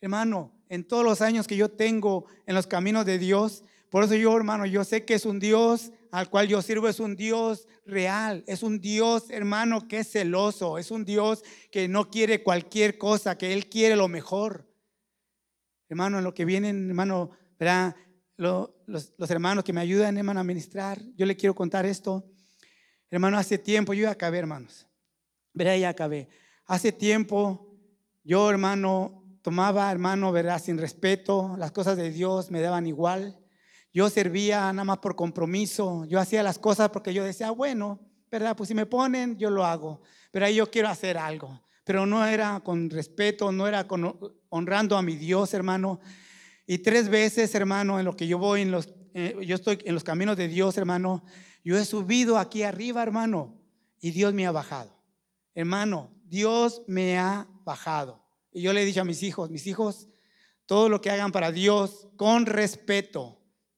Hermano, en todos los años que yo tengo en los caminos de Dios, por eso yo, hermano, yo sé que es un Dios al cual yo sirvo, es un Dios real, es un Dios, hermano, que es celoso, es un Dios que no quiere cualquier cosa, que Él quiere lo mejor. Hermano, en lo que vienen, hermano, los, los, hermanos que me ayudan, hermano, a ministrar, yo le quiero contar esto. Hermano, hace tiempo, yo ya acabé, hermanos. Verá, ya acabé. Hace tiempo, yo, hermano, tomaba, hermano, verá, sin respeto, las cosas de Dios me daban igual. Yo servía nada más por compromiso. Yo hacía las cosas porque yo decía, bueno, ¿verdad? Pues si me ponen, yo lo hago. Pero ahí yo quiero hacer algo. Pero no era con respeto, no era con, honrando a mi Dios, hermano. Y tres veces, hermano, en lo que yo voy, en los, eh, yo estoy en los caminos de Dios, hermano, yo he subido aquí arriba, hermano, y Dios me ha bajado. Hermano, Dios me ha bajado. Y yo le he dicho a mis hijos, mis hijos, todo lo que hagan para Dios, con respeto,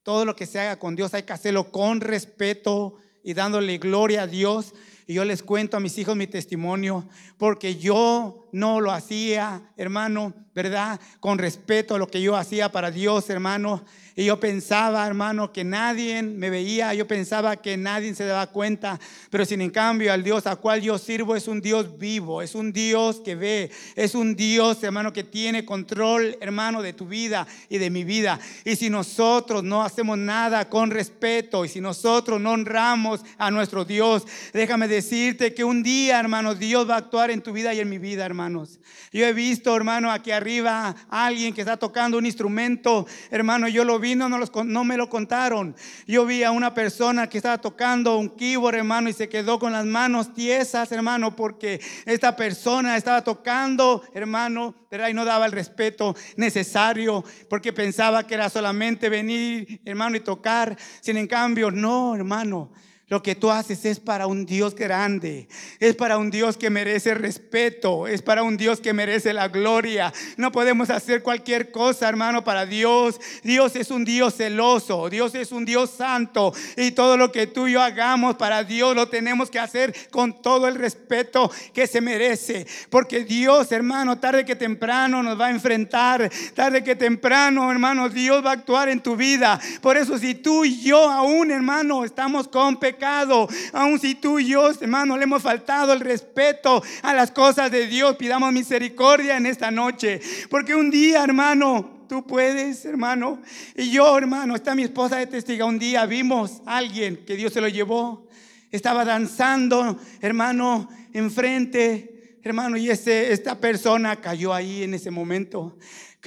todo lo que se haga con Dios hay que hacerlo con respeto y dándole gloria a Dios. Y yo les cuento a mis hijos mi testimonio, porque yo no lo hacía, hermano, ¿verdad? Con respeto a lo que yo hacía para Dios, hermano. Y yo pensaba, hermano, que nadie me veía, yo pensaba que nadie se daba cuenta, pero sin en cambio al Dios a cual yo sirvo es un Dios vivo, es un Dios que ve, es un Dios, hermano, que tiene control, hermano, de tu vida y de mi vida. Y si nosotros no hacemos nada con respeto y si nosotros no honramos a nuestro Dios, déjame decirte que un día, hermano, Dios va a actuar en tu vida y en mi vida, hermanos. Yo he visto, hermano, aquí arriba alguien que está tocando un instrumento, hermano, yo lo vi no, no me lo contaron. Yo vi a una persona que estaba tocando un keyboard, hermano, y se quedó con las manos tiesas, hermano, porque esta persona estaba tocando, hermano, pero y no daba el respeto necesario, porque pensaba que era solamente venir, hermano, y tocar. Sin en cambio, no, hermano. Lo que tú haces es para un Dios grande, es para un Dios que merece respeto, es para un Dios que merece la gloria. No podemos hacer cualquier cosa, hermano, para Dios. Dios es un Dios celoso, Dios es un Dios santo y todo lo que tú y yo hagamos para Dios lo tenemos que hacer con todo el respeto que se merece. Porque Dios, hermano, tarde que temprano nos va a enfrentar, tarde que temprano, hermano, Dios va a actuar en tu vida. Por eso si tú y yo aún, hermano, estamos con pecado, aun si tú y yo, hermano, le hemos faltado el respeto a las cosas de Dios, pidamos misericordia en esta noche. Porque un día, hermano, tú puedes, hermano. Y yo, hermano, está mi esposa de testiga. Un día vimos a alguien que Dios se lo llevó. Estaba danzando, hermano, enfrente, hermano, y ese, esta persona cayó ahí en ese momento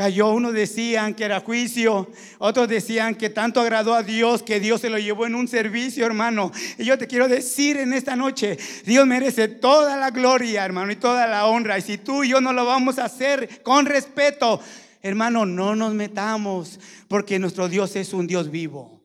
cayó. Unos decían que era juicio, otros decían que tanto agradó a Dios que Dios se lo llevó en un servicio, hermano. Y yo te quiero decir en esta noche, Dios merece toda la gloria, hermano, y toda la honra. Y si tú y yo no lo vamos a hacer con respeto, hermano, no nos metamos, porque nuestro Dios es un Dios vivo.